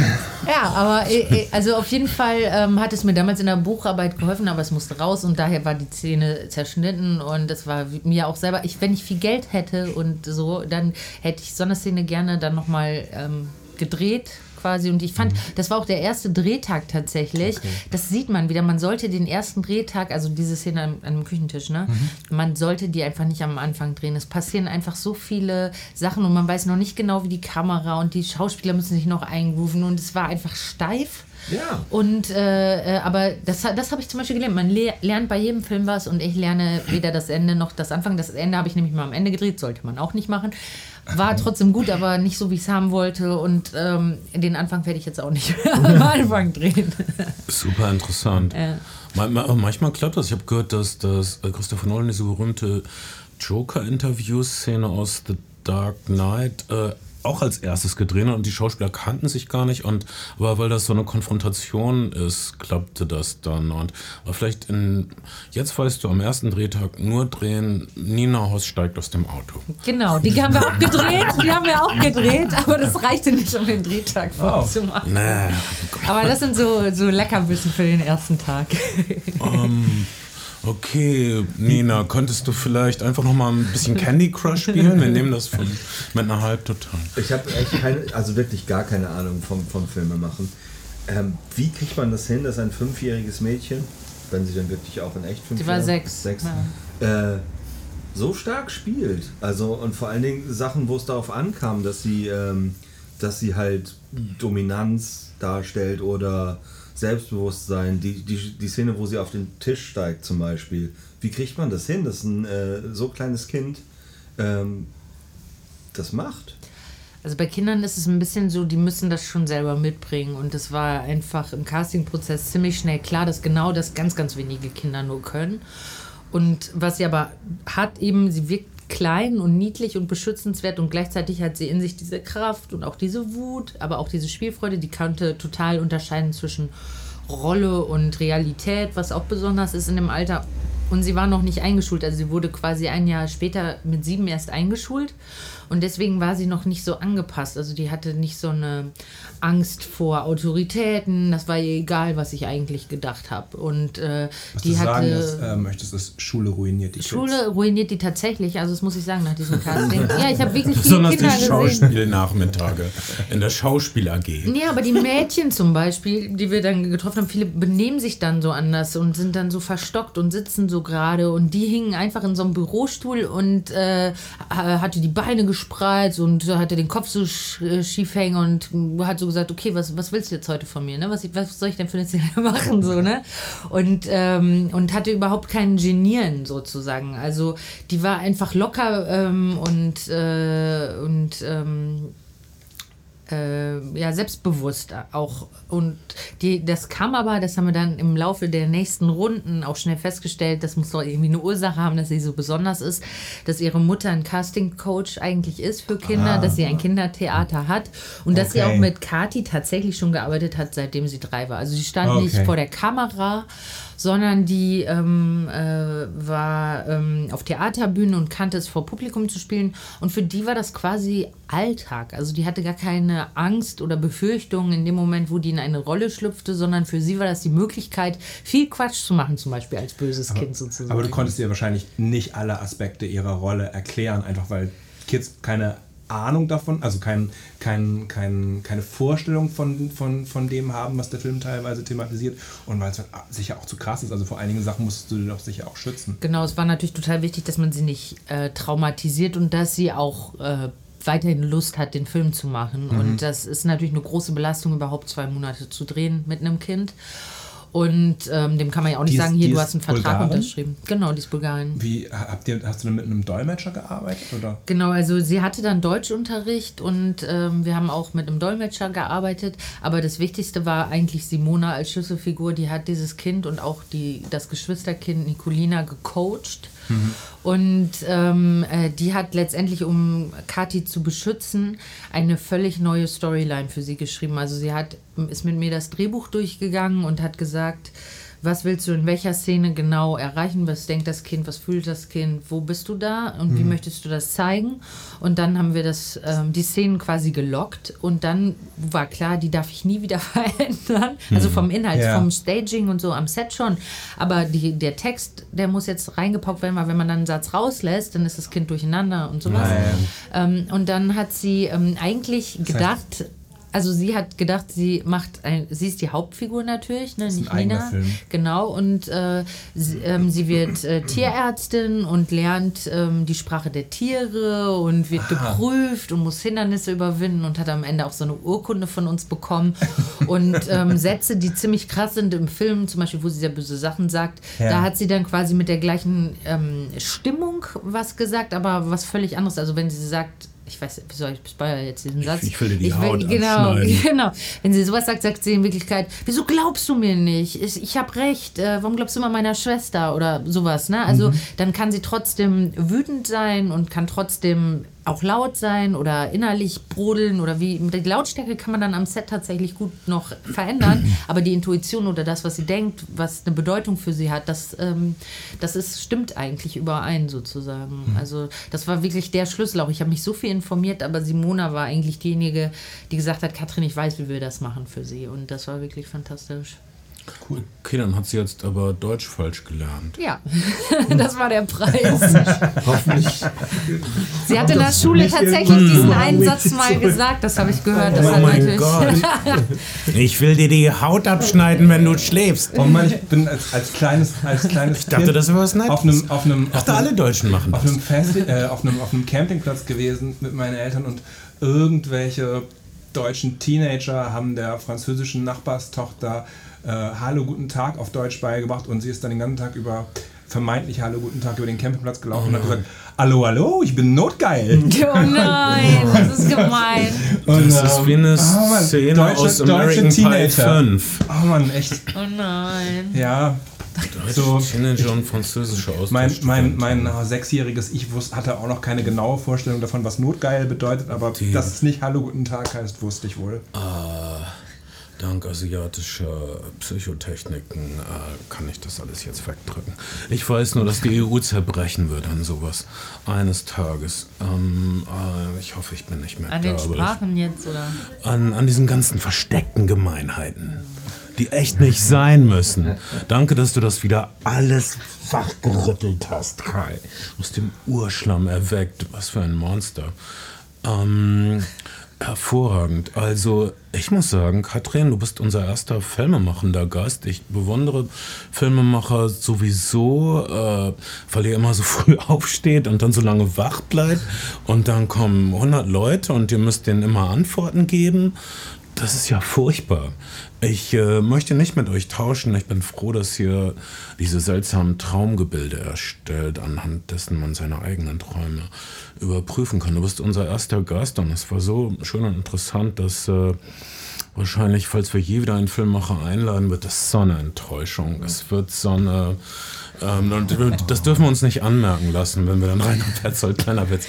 Ja, aber äh, äh, also auf jeden Fall ähm, hat es mir damals in der Bucharbeit geholfen, aber es musste raus und daher war die Szene zerschnitten und es war mir auch selber, ich, wenn ich viel Geld hätte und so, dann hätte ich so eine Szene gerne dann nochmal ähm, gedreht quasi und ich fand, das war auch der erste Drehtag tatsächlich. Das sieht man wieder. Man sollte den ersten Drehtag, also diese Szene an, an dem Küchentisch, ne? Man sollte die einfach nicht am Anfang drehen. Es passieren einfach so viele Sachen und man weiß noch nicht genau, wie die Kamera und die Schauspieler müssen sich noch eingrooven und es war einfach steif. Ja. Und äh, äh, aber das, das habe ich zum Beispiel gelernt. Man le lernt bei jedem Film was und ich lerne weder das Ende noch das Anfang. Das Ende habe ich nämlich mal am Ende gedreht, sollte man auch nicht machen. War trotzdem gut, aber nicht so, wie ich es haben wollte. Und ähm, den Anfang werde ich jetzt auch nicht am Anfang drehen. Super interessant. Ja. Ma- ma- Manchmal klappt das. Ich habe gehört, dass, dass äh, Christopher Nolan diese berühmte Joker-Interview-Szene aus The Dark Knight äh, auch als erstes gedreht und die Schauspieler kannten sich gar nicht und aber weil das so eine Konfrontation ist, klappte das dann und aber vielleicht in jetzt weißt du am ersten Drehtag nur drehen, Nina Hoss steigt aus dem Auto. Genau, die haben wir auch gedreht. Die haben wir auch gedreht, aber das reichte nicht, um den Drehtag vorzumachen. Nee. Aber das sind so, so Leckerbissen für den ersten Tag. Ähm, okay, Nina, könntest du vielleicht einfach noch mal ein bisschen Candy Crush spielen? Wir nehmen das von, mit einer Halbtotal. Ich habe echt keine, also wirklich gar keine Ahnung vom, vom Filmemachen. Ähm, wie kriegt man das hin, dass ein fünfjähriges Mädchen, wenn sie dann wirklich auch in echt fünf Sie war Jahren- sechs. sechs Ja. äh, so stark spielt? Also und vor allen Dingen Sachen, wo es darauf ankam, dass sie, ähm, dass sie halt Dominanz darstellt oder Selbstbewusstsein. Die, die, die Szene, wo sie auf den Tisch steigt zum Beispiel. Wie kriegt man das hin, dass ein äh, so kleines Kind ähm, das macht? Also bei Kindern ist es ein bisschen so, die müssen das schon selber mitbringen. Und es war einfach im Castingprozess ziemlich schnell klar, dass genau das ganz, ganz wenige Kinder nur können. Und was sie aber hat, eben, sie wirkt klein und niedlich und beschützenswert und gleichzeitig hat sie in sich diese Kraft und auch diese Wut, aber auch diese Spielfreude, die konnte total unterscheiden zwischen Rolle und Realität, was auch besonders ist in dem Alter. Und sie war noch nicht eingeschult, also sie wurde quasi ein Jahr später mit sieben erst eingeschult. Und deswegen war sie noch nicht so angepasst. Also die hatte nicht so eine Angst vor Autoritäten. Das war ihr egal, was ich eigentlich gedacht habe. Und äh, Was die du sagen hatte. ist, äh, möchtest, ist Schule ruiniert die Kids. Schule ruiniert die tatsächlich, also das muss ich sagen nach diesem Casting. ja, ich habe wirklich viele Besonders die Kinder gesehen. Schauspielnachmittage in der Schauspiel AG. Nee, aber die Mädchen zum Beispiel, die wir dann getroffen haben, viele benehmen sich dann so anders und sind dann so verstockt und sitzen so gerade und die hingen einfach in so einem Bürostuhl und äh, hatte die Beine gespreizt und hatte den Kopf so sch- schief hängen und hat so gesagt, okay, was, was willst du jetzt heute von mir, ne? Was, was soll ich denn für eine Szene machen, so, ne? Und, ähm, und hatte überhaupt kein Genieren sozusagen. Also die war einfach locker ähm, und, äh, und ähm, äh, ja, selbstbewusst auch. Und die, das kam aber, das haben wir dann im Laufe der nächsten Runden auch schnell festgestellt, das muss doch irgendwie eine Ursache haben, dass sie so besonders ist, dass ihre Mutter ein Casting-Coach eigentlich ist für Kinder, Ah. dass sie ein Kindertheater hat und dass sie Okay. auch mit Kati tatsächlich schon gearbeitet hat, seitdem sie drei war. Also sie stand Okay. nicht vor der Kamera, sondern die ähm, äh, war ähm, auf Theaterbühnen und kannte es vor Publikum zu spielen. Und für die war das quasi Alltag. Also die hatte gar keine Angst oder Befürchtung in dem Moment, wo die in eine Rolle schlüpfte, sondern für sie war das die Möglichkeit, viel Quatsch zu machen, zum Beispiel als böses Kind sozusagen. Aber du konntest dir wahrscheinlich nicht alle Aspekte ihrer Rolle erklären, einfach weil Kids keine Ahnung davon, also kein, kein, kein, keine Vorstellung von, von, von dem haben, was der Film teilweise thematisiert und weil es halt sicher auch zu krass ist. Also vor einigen Sachen musstest du dir doch sicher auch schützen. Genau, es war natürlich total wichtig, dass man sie nicht äh, traumatisiert und dass sie auch äh, weiterhin Lust hat, den Film zu machen. Mhm. Und das ist natürlich eine große Belastung, überhaupt zwei Monate zu drehen mit einem Kind. Und ähm, dem kann man ja auch nicht Die ist- sagen, hier, du hast einen Vertrag Bulgarin? unterschrieben. Genau, die ist Bulgarin. Wie habt ihr, hast du denn mit einem Dolmetscher gearbeitet? Oder? Genau, also sie hatte dann Deutschunterricht und ähm, wir haben auch mit einem Dolmetscher gearbeitet. Aber das Wichtigste war eigentlich Simona als Schlüsselfigur. Die hat dieses Kind und auch die, das Geschwisterkind Nicolina gecoacht. Und ähm, äh, die hat letztendlich, um Kathi zu beschützen, eine völlig neue Storyline für sie geschrieben. Also sie hat, ist mit mir das Drehbuch durchgegangen und hat gesagt, was willst du in welcher Szene genau erreichen? Was denkt das Kind? Was fühlt das Kind? Wo bist du da? Und wie möchtest du das zeigen? Und dann haben wir das, ähm, die Szenen quasi gelockt und dann war klar, die darf ich nie wieder verändern. Also vom Inhalt, Ja. vom Staging und so am Set schon. Aber die, der Text, der muss jetzt reingepaukt werden, weil wenn man dann einen Satz rauslässt, dann ist das Kind durcheinander und sowas. Ähm, und dann hat sie ähm, eigentlich gedacht, also sie hat gedacht, sie macht ein, sie ist die Hauptfigur natürlich, ne, nicht Nina. Film. Genau, und äh, sie, ähm, sie wird äh, Tierärztin und lernt ähm, die Sprache der Tiere und wird geprüft und muss Hindernisse überwinden und hat am Ende auch so eine Urkunde von uns bekommen. und ähm, Sätze, die ziemlich krass sind im Film, zum Beispiel, wo sie sehr böse Sachen sagt, Ja. da hat sie dann quasi mit der gleichen ähm, Stimmung was gesagt, aber was völlig anderes. Also wenn sie sagt, ich weiß, wie soll ich spoilern jetzt diesen Satz? ich will dir die Haut genau, genau. Wenn sie sowas sagt, sagt sie in Wirklichkeit, wieso glaubst du mir nicht? Ich, ich habe recht. Äh, warum glaubst du immer meiner Schwester oder sowas? Ne? Also dann kann sie trotzdem wütend sein und kann trotzdem auch laut sein oder innerlich brodeln oder wie. Die Lautstärke kann man dann am Set tatsächlich gut noch verändern, aber die Intuition oder das, was sie denkt, was eine Bedeutung für sie hat, das, ähm, das ist, stimmt eigentlich überein sozusagen. Also das war wirklich der Schlüssel auch. Ich habe mich so viel informiert, aber Simona war eigentlich diejenige, die gesagt hat, Katrin, ich weiß, wie wir das machen für sie. Und das war wirklich fantastisch. Cool. Okay, dann hat sie jetzt aber Deutsch falsch gelernt. Ja, das war der Preis. Hoffentlich. Sie hat in der Schule tatsächlich diesen einen Satz mal gesagt, das habe ich gehört. Das Oh hat mein natürlich. Gott. Ich will dir die Haut abschneiden, wenn du schläfst. Oh Mann, ich bin als, als kleines, als kleines Ich dachte, das wäre was Nettes. auf einem, auf einem, dachte, alle Deutschen machen auf das. einem, Festi äh, auf, einem, auf einem Campingplatz gewesen mit meinen Eltern und irgendwelche deutschen Teenager haben der französischen Nachbarstochter äh, Hallo, guten Tag auf Deutsch beigebracht und sie ist dann den ganzen Tag über vermeintlich Hallo, guten Tag über den Campingplatz gelaufen und hat gesagt, Hallo, hallo, ich bin notgeil. Oh nein, das ist gemein. Und, Das ist ähm, wie eine ah, Mann, Szene deutsche- aus deutsche American Pie Teenager. 5. Oh Mann, echt. Oh nein. Ja, so. Teenager und französische Mein, Austausch. mein, mein äh, sechsjähriges Ich wus- hatte auch noch keine genaue Vorstellung davon, was Notgeil bedeutet, aber Die- dass es nicht Hallo, guten Tag heißt, wusste ich wohl. Dank asiatischer Psychotechniken äh, kann ich das alles jetzt wegdrücken. Ich weiß nur, dass die EU zerbrechen wird an sowas eines Tages. Ähm, äh, ich hoffe, ich bin nicht mehr An da. den aber Sprachen jetzt, oder? ich, an, an diesen ganzen versteckten Gemeinheiten, die echt nicht sein müssen. Danke, dass du das wieder alles wachgerüttelt hast, Kai. Aus dem Urschlamm erweckt. Was für ein Monster. Ähm, hervorragend. Also, ich muss sagen, Katrin, du bist unser erster filmemachender Gast. Ich bewundere Filmemacher sowieso, äh, weil ihr immer so früh aufsteht und dann so lange wach bleibt. Und dann kommen 100 Leute und ihr müsst denen immer Antworten geben. Das ist ja furchtbar. Ich äh, möchte nicht mit euch tauschen. Ich bin froh, dass ihr diese seltsamen Traumgebilde erstellt, anhand dessen man seine eigenen Träume überprüfen kann. Du bist unser erster Gast und es war so schön und interessant, dass äh, wahrscheinlich, falls wir je wieder einen Filmmacher einladen, wird das so eine Enttäuschung. Es wird so eine. Ähm, und das dürfen wir uns nicht anmerken lassen, wenn wir dann Rainer Petzold, kleiner Witz.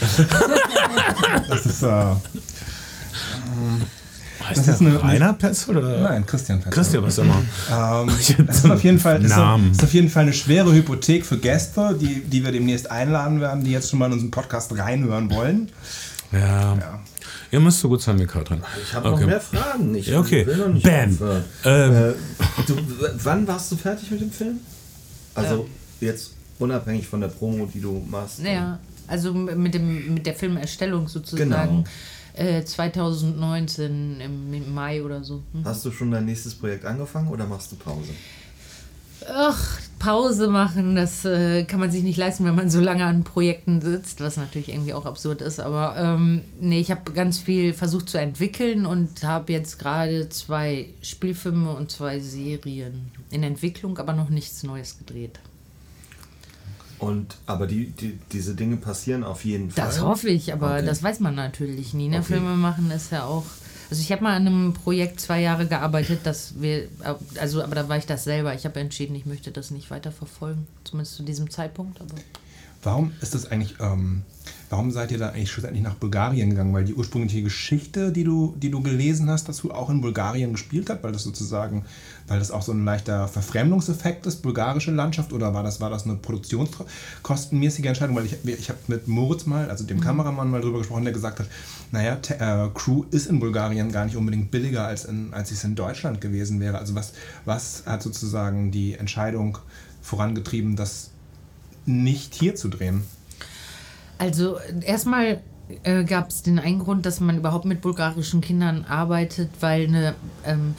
Das ist. Äh, Heißt Das ist eine- Rainer Petzold oder? nein, Christian Petzold. Christian, was immer. Ähm, das ist auf jeden Fall ist ist auf jeden Fall eine schwere Hypothek für Gäste, die, die wir demnächst einladen werden, die jetzt schon mal in unseren Podcast reinhören wollen. Ja. Ja. Ihr müsst so gut sein wie Katrin. Ich habe Okay. noch mehr Fragen. Ich Ja, okay. will noch nicht Bam. Ähm, Äh, du, wann warst du fertig mit dem Film? Also jetzt unabhängig von der Promo, die du machst. Ja, also mit, dem, mit der Filmerstellung sozusagen. Genau. Äh, 2019 im, im Mai oder so. Hm. Hast du schon dein nächstes Projekt angefangen oder machst du Pause? Ach, Pause machen, das äh, kann man sich nicht leisten, wenn man so lange an Projekten sitzt, was natürlich irgendwie auch absurd ist. Aber ähm, nee, ich habe ganz viel versucht zu entwickeln und habe jetzt gerade zwei Spielfilme und zwei Serien in Entwicklung, aber noch nichts Neues gedreht. Und aber die, die, diese Dinge passieren auf jeden Fall. Das hoffe ich, aber Okay. das weiß man natürlich nie. Ne? Okay. Filme machen ist ja auch. Also ich habe mal an einem Projekt zwei Jahre gearbeitet, dass wir, also aber da war ich das selber. Ich habe entschieden, ich möchte das nicht weiter verfolgen, zumindest zu diesem Zeitpunkt. Aber Warum ist das eigentlich, ähm, warum seid ihr da eigentlich schlussendlich nach Bulgarien gegangen? Weil die ursprüngliche Geschichte, die du, die du gelesen hast, dazu auch in Bulgarien gespielt hat, weil das sozusagen, weil das auch so ein leichter Verfremdungseffekt ist, bulgarische Landschaft, oder war das, war das eine produktionskostenmäßige Entscheidung? Weil ich, ich habe mit Moritz mal, also dem Kameramann mal drüber gesprochen, der gesagt hat, naja, äh, Crew ist in Bulgarien gar nicht unbedingt billiger, als, in, als es in Deutschland gewesen wäre. Also was, was hat sozusagen die Entscheidung vorangetrieben, dass nicht hier zu drehen. Also erstmal äh, gab es den einen Grund, dass man überhaupt mit bulgarischen Kindern arbeitet, weil eine ähm,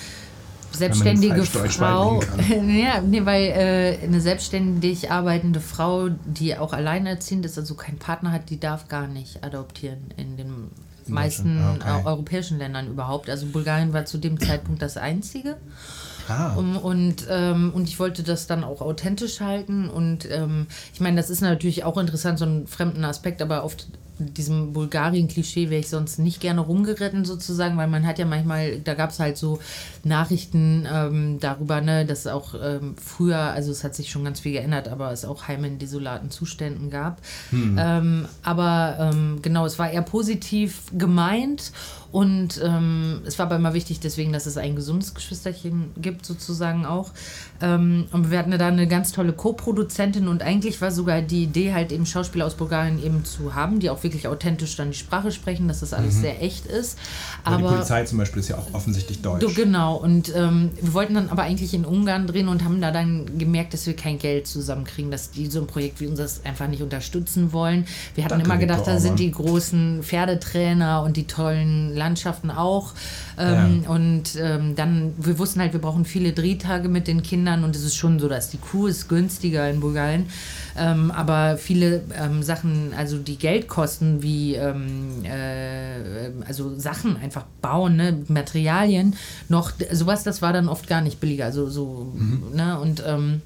selbstständige Frau, ja, nee, weil äh, eine selbstständig arbeitende Frau, die auch alleinerziehend ist, also keinen Partner hat, die darf gar nicht adoptieren in den meisten ah, okay. äh, europäischen Ländern überhaupt. Also Bulgarien war zu dem Zeitpunkt das einzige. Um, und, ähm, und ich wollte das dann auch authentisch halten. Und ähm, ich meine, das ist natürlich auch interessant, so einen fremden Aspekt, aber oft diesem Bulgarien-Klischee wäre ich sonst nicht gerne rumgeritten sozusagen, weil man hat ja manchmal, da gab es halt so Nachrichten ähm, darüber, ne, dass auch ähm, früher, also es hat sich schon ganz viel geändert, aber es auch Heime in desolaten Zuständen gab. Ähm, aber ähm, genau, es war eher positiv gemeint und ähm, es war aber immer wichtig deswegen, dass es ein gesundes Geschwisterchen gibt sozusagen auch. Ähm, und wir hatten da eine ganz tolle Co-Produzentin und eigentlich war sogar die Idee halt eben Schauspieler aus Bulgarien eben zu haben, die auch wirklich authentisch dann die Sprache sprechen, dass das alles sehr echt ist. Weil die Aber Polizei zum Beispiel ist ja auch offensichtlich deutsch. Du, genau, und ähm, wir wollten dann aber eigentlich in Ungarn drehen und haben da dann gemerkt, dass wir kein Geld zusammenkriegen, dass die so ein Projekt wie unseres einfach nicht unterstützen wollen. Wir hatten Danke, immer gedacht, da sind die großen Pferdetrainer und die tollen Landschaften auch. Ähm, Und ähm, dann, wir wussten halt, wir brauchen viele Drehtage mit den Kindern und es ist schon so, dass die Crew ist günstiger in Bulgarien. Ähm, aber viele ähm, Sachen, also die Geld kosten, wie ähm, äh, also Sachen einfach bauen, ne, Materialien, noch sowas, das war dann oft gar nicht billiger. Also so, ne, und ähm,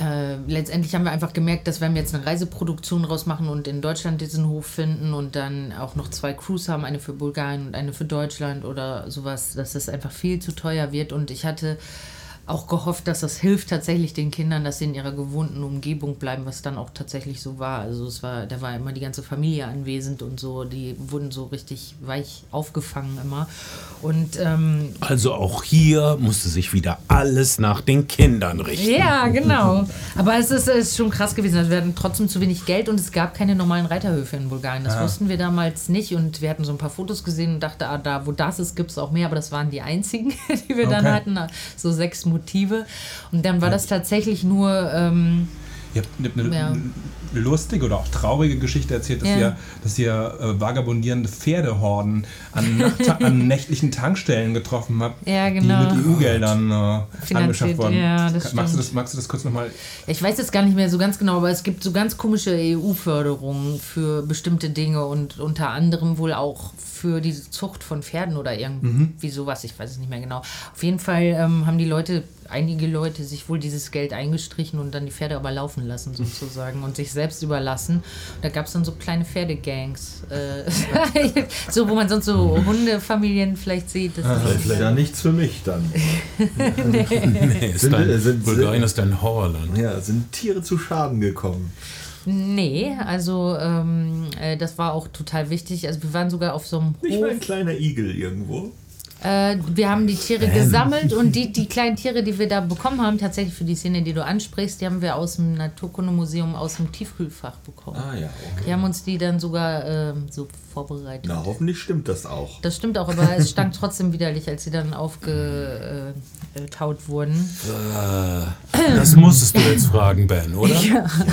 äh, letztendlich haben wir einfach gemerkt, dass wenn wir jetzt eine Reiseproduktion rausmachen und in Deutschland diesen Hof finden und dann auch noch zwei Crews haben, eine für Bulgarien und eine für Deutschland oder sowas, dass das einfach viel zu teuer wird. Und ich hatte auch gehofft, dass das hilft tatsächlich den Kindern, dass sie in ihrer gewohnten Umgebung bleiben, was dann auch tatsächlich so war. Also es war, da war immer die ganze Familie anwesend und so, die wurden so richtig weich aufgefangen immer. Und ähm, Also auch hier musste sich wieder alles nach den Kindern richten. ja, genau. Aber es ist, ist schon krass gewesen. Also wir hatten trotzdem zu wenig Geld und es gab keine normalen Reiterhöfe in Bulgarien. Das wussten wir damals nicht und wir hatten so ein paar Fotos gesehen und dachten, ah, da wo das ist, gibt es auch mehr, aber das waren die einzigen, die wir dann Okay. hatten. So sechs Motive. Und dann war das tatsächlich nur. Ähm, Ihr habt eine, Ja. Lustige oder auch traurige Geschichte erzählt, dass Ja. ihr, dass ihr äh, vagabundierende Pferdehorden an, an nächtlichen Tankstellen getroffen habt, Ja, genau. die mit EU-Geldern äh, angeschafft wurden. ja, das magst, du das, magst du das kurz nochmal? Ich weiß jetzt gar nicht mehr so ganz genau, aber es gibt so ganz komische EU-Förderungen für bestimmte Dinge und unter anderem wohl auch für die Zucht von Pferden oder irgendwie sowas. Ich weiß es nicht mehr genau. Auf jeden Fall ähm, haben die Leute, einige Leute, sich wohl dieses Geld eingestrichen und dann die Pferde aber laufen lassen sozusagen und sich selbst überlassen. Da gab es dann so kleine Pferdegangs. Äh, so, wo man sonst so Hundefamilien vielleicht sieht. Das ist Vielleicht ja nichts für mich dann. Nee, ist Sind- dein, sind- Bulgarien ist dein Horrorland. Ja, sind Tiere zu Schaden gekommen. Nee, also ähm, äh, das war auch total wichtig. Also wir waren sogar auf so einem Nicht mal ein Hof. kleiner Igel irgendwo. Äh, wir haben die Tiere gesammelt und die, die kleinen Tiere, die wir da bekommen haben, tatsächlich für die Szene, die du ansprichst, die haben wir aus dem Naturkundemuseum aus dem Tiefkühlfach bekommen. Ah ja, okay. Die haben uns die dann sogar ähm, so vorbereitet. Na, hoffentlich stimmt das auch. Das stimmt auch, aber es stank trotzdem widerlich, als sie dann aufgetaut wurden. Das musstest du jetzt fragen, Ben, oder?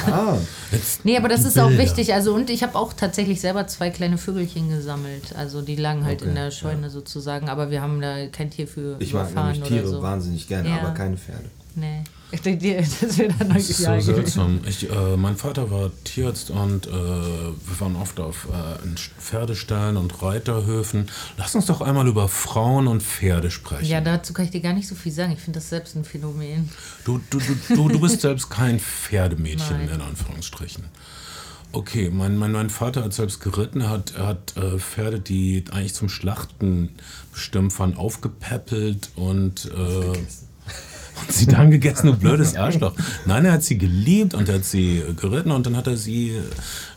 Ah, Nee, aber das ist auch wichtig. Also und ich habe auch tatsächlich selber zwei kleine Vögelchen gesammelt. Also die lagen halt Okay, in der Scheune sozusagen, aber wir haben da kein Tier für ich mag überfahren nämlich oder Tiere so. wahnsinnig gerne, Ja. aber keine Pferde. Nee. Ich denke, das wird dann Das ist so seltsam. Ich, äh, mein Vater war Tierarzt und äh, wir waren oft auf äh, in Pferdestallen und Reiterhöfen. Lass uns doch einmal über Frauen und Pferde sprechen. Ja, dazu kann ich dir gar nicht so viel sagen. Ich finde das selbst ein Phänomen. Du, du, du, du, du bist selbst kein Pferdemädchen, Nein. in Anführungsstrichen. Okay, mein, mein, mein Vater hat selbst geritten, er hat, hat äh, Pferde, die eigentlich zum Schlachten bestimmt waren, aufgepäppelt und, äh, und sie dann gegessen, du blödes Arschloch. Nein, er hat sie geliebt und er hat sie äh, geritten und dann hat er sie äh,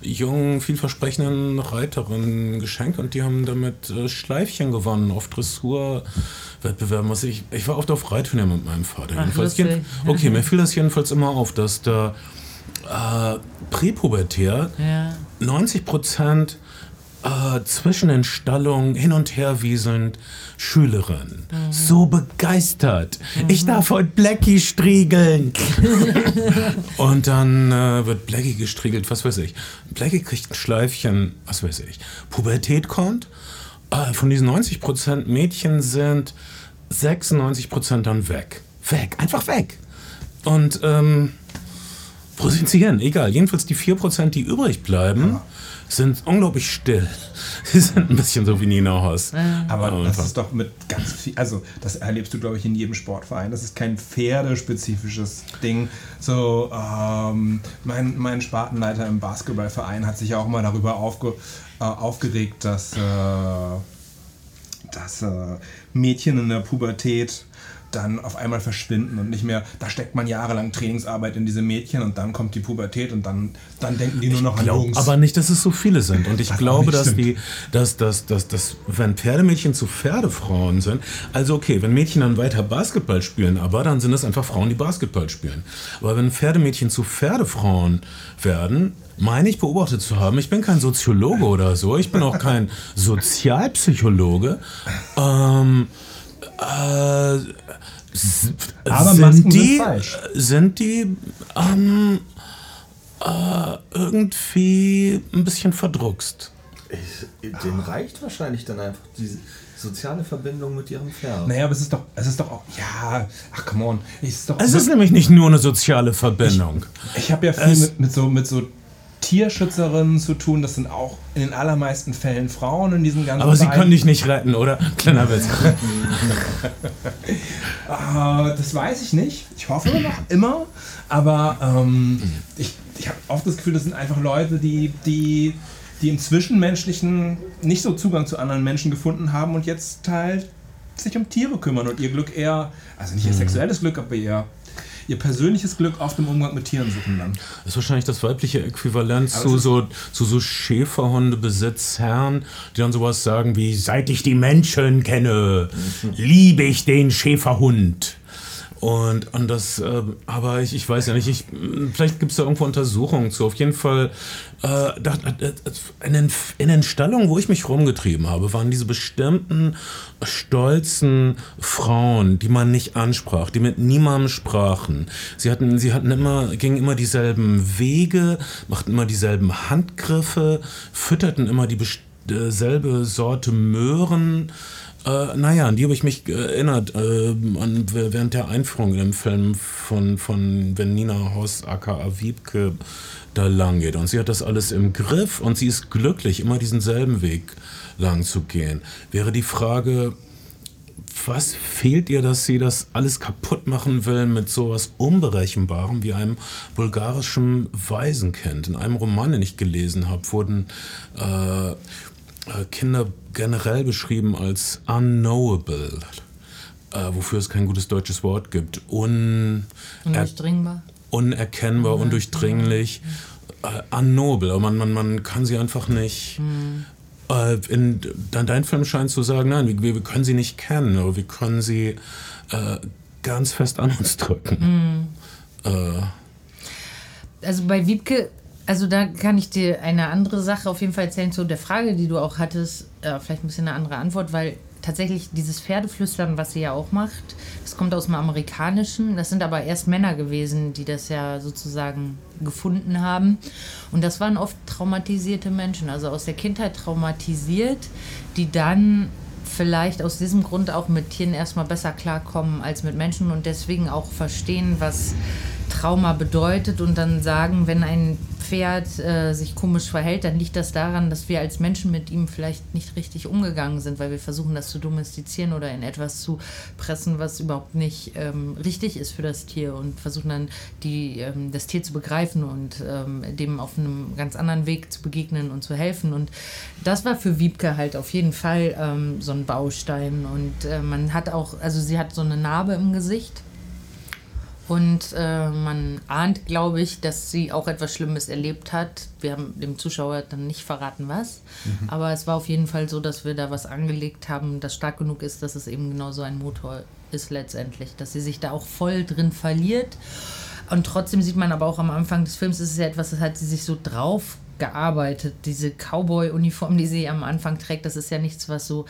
jungen, vielversprechenden Reiterinnen geschenkt und die haben damit äh, Schleifchen gewonnen auf Dressurwettbewerben. Was ich, ich war oft auf Reitturnier mit meinem Vater. Ach, lustig. Okay, mir fiel das jedenfalls immer auf, dass da äh, präpubertär Ja. 90 Prozent äh, zwischen den Stallungen hin und her wieselnd Schülerinnen. So begeistert. Ich darf heute Blackie striegeln. und dann äh, wird Blackie gestriegelt, was weiß ich. Blackie kriegt ein Schleifchen, was weiß ich. Pubertät kommt. Äh, von diesen 90 Prozent Mädchen sind 96 Prozent dann weg. Weg, einfach weg. Und ähm, wo sind sie hin? Egal. Jedenfalls die 4%, die übrig bleiben, sind unglaublich still. Sie sind ein bisschen so wie Nina Hoss. Aber das Einfach. ist doch mit ganz viel, also das erlebst du, glaube ich, in jedem Sportverein. Das ist kein pferdespezifisches Ding. So, ähm, mein, mein Spartenleiter im Basketballverein hat sich ja auch mal darüber aufge, äh, aufgeregt, dass, äh, dass äh, Mädchen in der Pubertät dann auf einmal verschwinden und nicht mehr, da steckt man jahrelang Trainingsarbeit in diese Mädchen und dann kommt die Pubertät und dann, dann denken die nur noch an glaub, Jungs. aber nicht, dass es so viele sind. Und ich auch glaube, dass stimmt. die, dass, dass, dass, dass, wenn Pferdemädchen zu Pferdefrauen sind, also okay, wenn Mädchen dann weiter Basketball spielen, aber dann sind es einfach Frauen, die Basketball spielen. Aber wenn Pferdemädchen zu Pferdefrauen werden, meine ich beobachtet zu haben, ich bin kein Soziologe oder so, ich bin auch kein Sozialpsychologe, ähm, äh, Aber Masken sind die, falsch. sind die ähm, äh, irgendwie ein bisschen verdruckst. Ich, denen reicht wahrscheinlich dann einfach diese soziale Verbindung mit ihrem Pferd. Naja, aber es ist doch, es ist doch auch, ja, ach come on, es ist doch, Es ist nämlich nicht nur eine soziale Verbindung. ich habe ja viel mit, mit so, mit so Tierschützerinnen zu tun, das sind auch in den allermeisten Fällen Frauen in diesen ganzen Aber sie Vereinen. können dich nicht retten, oder? Kleiner Witz. Äh, das weiß ich nicht. Ich hoffe noch immer. Aber ähm, ich, ich habe oft das Gefühl, das sind einfach Leute, die, die, die im Zwischenmenschlichen nicht so Zugang zu anderen Menschen gefunden haben und jetzt halt sich um Tiere kümmern und ihr Glück eher, also nicht ihr sexuelles Glück, aber ihr, ihr persönliches Glück auf dem Umgang mit Tieren suchen dann. Das ist wahrscheinlich das weibliche Äquivalent zu so, zu so Schäferhundebesitzherren, die dann sowas sagen wie, seit ich die Menschen kenne, liebe ich den Schäferhund. Und, und das, äh, aber ich, ich weiß ja nicht, ich, vielleicht gibt es da irgendwo Untersuchungen zu. Auf jeden Fall, äh, in, den, in den Stallungen, wo ich mich rumgetrieben habe, waren diese bestimmten stolzen Frauen, die man nicht ansprach, die mit niemandem sprachen. Sie hatten, sie hatten immer, gingen immer dieselben Wege, machten immer dieselben Handgriffe, fütterten immer dieselbe Sorte Möhren. Äh, naja, an die habe ich mich erinnert, äh, an, während der Einführung in dem Film von, von wenn Nina Hoss aka Wiebke da lang geht. Und sie hat das alles im Griff und sie ist glücklich, immer diesen selben Weg lang zu gehen. Wäre die Frage, was fehlt ihr, dass sie das alles kaputt machen will mit sowas Unberechenbarem wie einem bulgarischen Waisenkind? In einem Roman, den ich gelesen habe, wurden äh Kinder generell beschrieben als unknowable, äh, wofür es kein gutes deutsches Wort gibt. Un Undurchdringbar. Unerkennbar, mhm. undurchdringlich. Äh, unknowable. Man, man, man kann sie einfach nicht. Mhm. Äh, in, dein Film scheint zu sagen, nein, wir, wir können sie nicht kennen, aber wir können sie äh, ganz fest an uns drücken. Mhm. Äh. Also bei Wiebke also da kann ich dir eine andere Sache auf jeden Fall erzählen zu der Frage, die du auch hattest. Äh, vielleicht ein bisschen eine andere Antwort, weil tatsächlich dieses Pferdeflüstern, was sie ja auch macht, das kommt aus dem Amerikanischen. Das sind aber erst Männer gewesen, die das ja sozusagen gefunden haben. Und das waren oft traumatisierte Menschen, also aus der Kindheit traumatisiert, die dann vielleicht aus diesem Grund auch mit Tieren erstmal besser klarkommen als mit Menschen und deswegen auch verstehen, was Trauma bedeutet und dann sagen, wenn ein Pferd äh, sich komisch verhält, dann liegt das daran, dass wir als Menschen mit ihm vielleicht nicht richtig umgegangen sind, weil wir versuchen, das zu domestizieren oder in etwas zu pressen, was überhaupt nicht ähm, richtig ist für das Tier und versuchen dann die, ähm, das Tier zu begreifen und ähm, dem auf einem ganz anderen Weg zu begegnen und zu helfen. Und das war für Wiebke halt auf jeden Fall ähm, so ein Baustein. Und äh, man hat auch, also sie hat so eine Narbe im Gesicht und äh, man ahnt, glaube ich, dass sie auch etwas Schlimmes erlebt hat. Wir haben dem Zuschauer dann nicht verraten, was. Mhm. Aber es war auf jeden Fall so, dass wir da was angelegt haben, das stark genug ist, dass es eben genau so ein Motor ist letztendlich. Dass sie sich da auch voll drin verliert. Und trotzdem sieht man aber auch am Anfang des Films, ist es ja etwas, das hat sie sich so drauf gearbeitet. Diese Cowboy-Uniform, die sie am Anfang trägt, das ist ja nichts, was so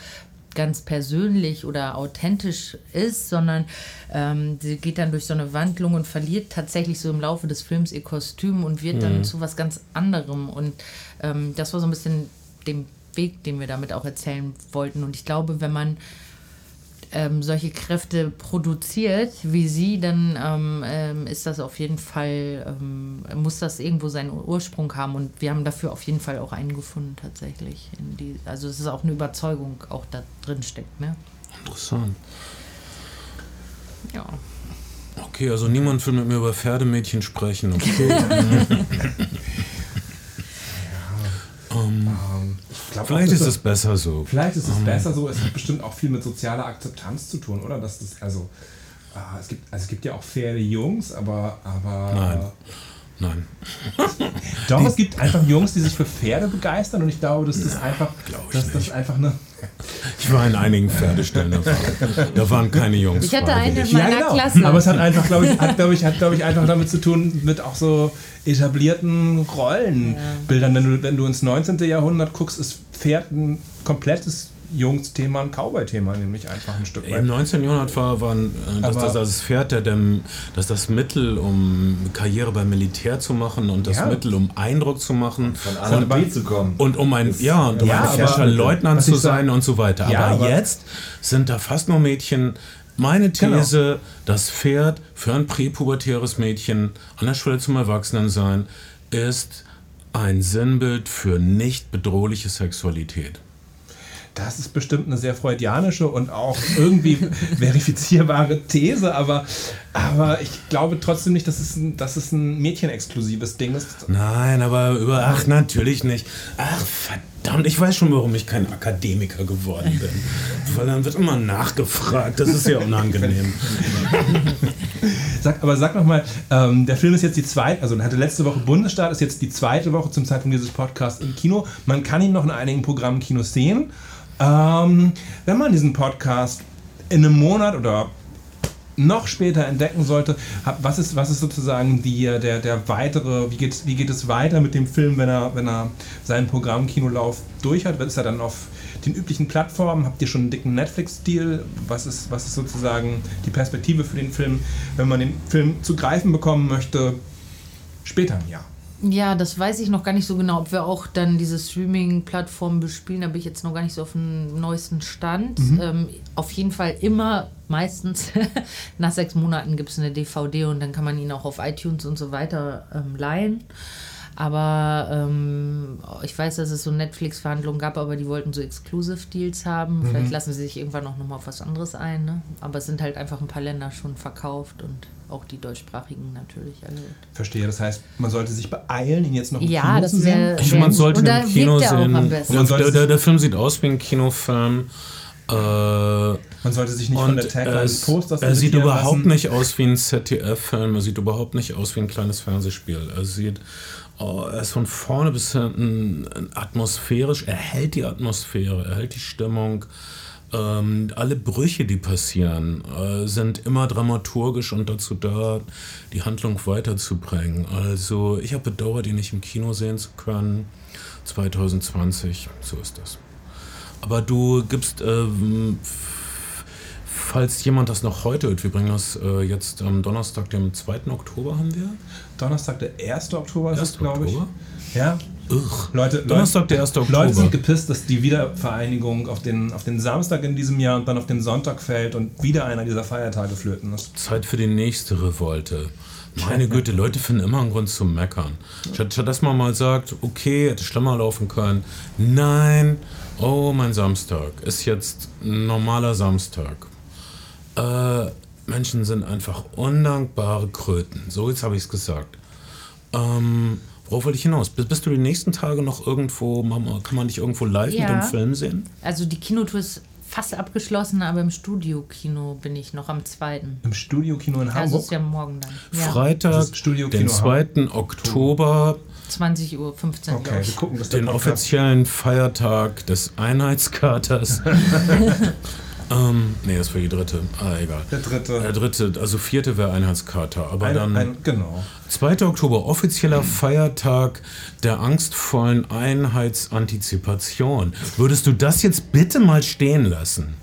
ganz persönlich oder authentisch ist, sondern ähm, sie geht dann durch so eine Wandlung und verliert tatsächlich so im Laufe des Films ihr Kostüm und wird mhm. dann zu was ganz anderem. Und ähm, das war so ein bisschen dem Weg, den wir damit auch erzählen wollten. Und ich glaube, wenn man ähm, solche Kräfte produziert wie sie, dann ähm, ähm, ist das auf jeden Fall, ähm, muss das irgendwo seinen Ursprung haben. Und wir haben dafür auf jeden Fall auch einen gefunden tatsächlich. Die, also es ist auch eine Überzeugung, auch da drin steckt. Ne? Interessant. Ja. Okay, also niemand will mit mir über Pferdemädchen sprechen. Okay. Um, ähm, glaub, vielleicht ist es besser so. Vielleicht ist es um, besser so. Es hat bestimmt auch viel mit sozialer Akzeptanz zu tun, oder? Dass das, also, äh, es, gibt, also es gibt ja auch Pferdejungs, aber, aber. Nein. Nein. Doch, die, es gibt einfach Jungs, die sich für Pferde begeistern und ich glaube, dass das einfach, dass das einfach eine. Ich war in einigen Pferdestellen dabei. Da waren keine Jungs. Ich hatte einen in meiner ja, genau. Klasse. Aber es hat einfach, glaube ich, hat, glaube ich, hat, glaube ich, einfach damit zu tun, mit auch so etablierten Rollenbildern. Ja. Wenn, du, wenn du ins 19. Jahrhundert guckst, ist Pferd ein komplettes Jungsthema ein Cowboy-Thema, nämlich einfach ein Stück weit. Im 19. Jahrhundert war, war äh, das, das, das Pferd der dem, das das Mittel, um Karriere beim Militär zu machen und das ja. Mittel, um Eindruck zu machen. Von A nach B zu kommen. Und um ein, ja, und um ja, ein fescher Leutnant zu sein und so weiter. Ja, aber, aber, jetzt sind da fast nur Mädchen. Meine genau. These, genau. das Pferd für ein präpubertäres Mädchen an der Schule zum Erwachsenensein ist ein Sinnbild für nicht bedrohliche Sexualität das ist bestimmt eine sehr freudianische und auch irgendwie verifizierbare These, aber, aber ich glaube trotzdem nicht, dass es ein, dass es ein mädchenexklusives Ding ist. Nein, aber über. Ach, natürlich nicht. Ach, verdammt, ich weiß schon, warum ich kein Akademiker geworden bin. Weil dann wird immer nachgefragt. Das ist ja unangenehm. sag, aber sag nochmal, ähm, der Film ist jetzt die zweite, also hatte letzte Woche Bundesstaat, ist jetzt die zweite Woche zum Zeitpunkt dieses Podcasts im Kino. Man kann ihn noch in einigen Programmen Kinos sehen. Ähm, wenn man diesen Podcast in einem Monat oder noch später entdecken sollte, was ist, was ist sozusagen die, äh, der, der weitere, wie geht, wie geht es weiter mit dem Film, wenn er, wenn er seinen Programmkinolauf durch hat? Ist er dann auf den üblichen Plattformen? Habt ihr schon einen dicken Netflix-Deal? Was ist, was ist sozusagen die Perspektive für den Film, wenn man den Film zu greifen bekommen möchte, später im Jahr? Ja, das weiß ich noch gar nicht so genau, ob wir auch dann diese Streaming-Plattformen bespielen. Da bin ich jetzt noch gar nicht so auf dem neuesten Stand. Ähm, auf jeden Fall immer, meistens nach sechs Monaten gibt es eine DVD und dann kann man ihn auch auf iTunes und so weiter ähm, leihen. Aber ähm, ich weiß, dass es so Netflix-Verhandlungen gab, aber die wollten so Exclusive-Deals haben. Vielleicht lassen sie sich irgendwann auch nochmal auf was anderes ein. Ne? Aber es sind halt einfach ein paar Länder schon verkauft und auch die deutschsprachigen natürlich. Also Verstehe, das heißt, man sollte sich beeilen, ihn jetzt noch im ja, Kino das zu sehen? wäre. Ich finde, man sollte da im Kino er sehen. der, der, der Film sieht aus wie ein Kinofilm. Äh, Man sollte sich nicht von der Tagline des es, Posters er sieht überhaupt lassen. nicht aus wie ein ZDF-Film, er sieht überhaupt nicht aus wie ein kleines Fernsehspiel. Er sieht, oh, er ist von vorne bis hinten atmosphärisch, er hält die Atmosphäre, er hält die Stimmung. Ähm, alle Brüche, die passieren, äh, sind immer dramaturgisch und dazu da, die Handlung weiterzubringen. Also ich habe bedauert, ihn nicht im Kino sehen zu können. 2020, so ist das. Aber du gibst, ähm, falls jemand das noch heute hört, wir bringen das äh, jetzt am Donnerstag, dem 2. Oktober haben wir. Donnerstag, der 1. Oktober ist es, 1. glaube ich. Ja. Ugh. Leute, Donnerstag, der 1. Leute, Oktober. Leute sind gepisst, dass die Wiedervereinigung auf den, auf den Samstag in diesem Jahr und dann auf den Sonntag fällt und wieder einer dieser Feiertage flöten ist. Zeit für die nächste Revolte. Meine Güte, Leute finden immer einen Grund zum Meckern. Statt, statt dass man mal sagt, okay, hätte schlimmer laufen können. Nein, oh, mein Samstag ist jetzt ein normaler Samstag. Äh, Menschen sind einfach undankbare Kröten. So, jetzt habe ich es gesagt. Ähm, worauf wollte ich hinaus? Bist, bist du die nächsten Tage noch irgendwo, Mama, kann man dich irgendwo live mit Ja. dem Film sehen? Also die Kinotour ist fast abgeschlossen, aber im Studiokino bin ich noch am 2. Im Studiokino in Also Hamburg. ist ja morgen dann. Ja. Freitag, Studio den Kino 2. Oktober, 20 Uhr, 15 Uhr. okay, wir gucken, der den offiziellen Feiertag des Einheitskaters. ähm, nee, das war die dritte. Ah, egal. Der dritte. Der dritte, also vierte wäre Einheitskater. Aber Ein, dann ein, genau. 2. Oktober, offizieller Feiertag der angstvollen Einheitsantizipation. Würdest du das jetzt bitte mal stehen lassen?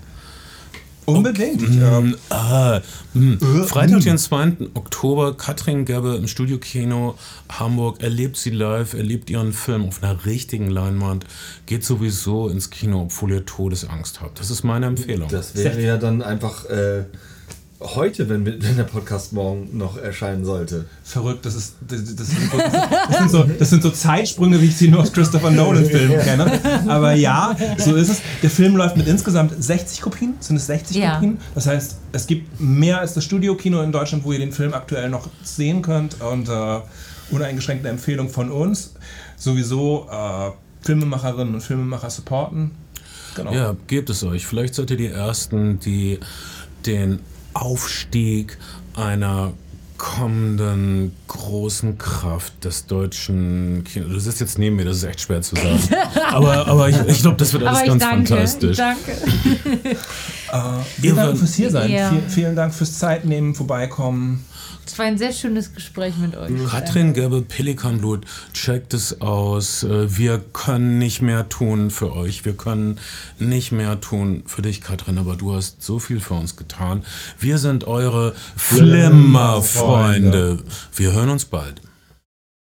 Unbedingt. Ich, ähm, Mm, ah, mm. Äh, Freitag, mm. den 2. Oktober, Katrin Gebbe im Studiokino Hamburg erlebt sie live, erlebt ihren Film auf einer richtigen Leinwand, geht sowieso ins Kino, obwohl ihr Todesangst habt. Das ist meine Empfehlung. Das wäre ja dann einfach äh, heute, wenn, wenn der Podcast morgen noch erscheinen sollte. verrückt, das, ist, das, das, sind so, das, sind so, das sind so Zeitsprünge, wie ich sie nur aus Christopher Nolan-Filmen kenne. Aber ja, so ist es. Der Film läuft mit insgesamt 60 Kopien. Sind es 60 Ja. Kopien? Das heißt, es gibt mehr als das Studiokino in Deutschland, wo ihr den Film aktuell noch sehen könnt. Und äh, uneingeschränkte Empfehlung von uns. Sowieso äh, Filmemacherinnen und Filmemacher supporten. Genau. Ja, gebt es euch. Vielleicht seid ihr die Ersten, die den Aufstieg einer kommenden großen Kraft des deutschen Kinos. Du sitzt jetzt neben mir, das ist echt schwer zu sagen. aber aber ich, ich glaube, das wird alles Aber ich ganz danke, fantastisch. ich danke. Äh, vielen Dank fürs Hiersein. Ja. Vielen, vielen Dank fürs Zeitnehmen, vorbeikommen. Es war ein sehr schönes Gespräch mit euch. Katrin Gerbe, Pelikanblut, checkt es aus. Äh, Wir können nicht mehr tun für euch. Wir können nicht mehr tun für dich, Katrin, aber du hast so viel für uns getan. Wir sind eure Flimmerfreunde. Wir hören uns bald.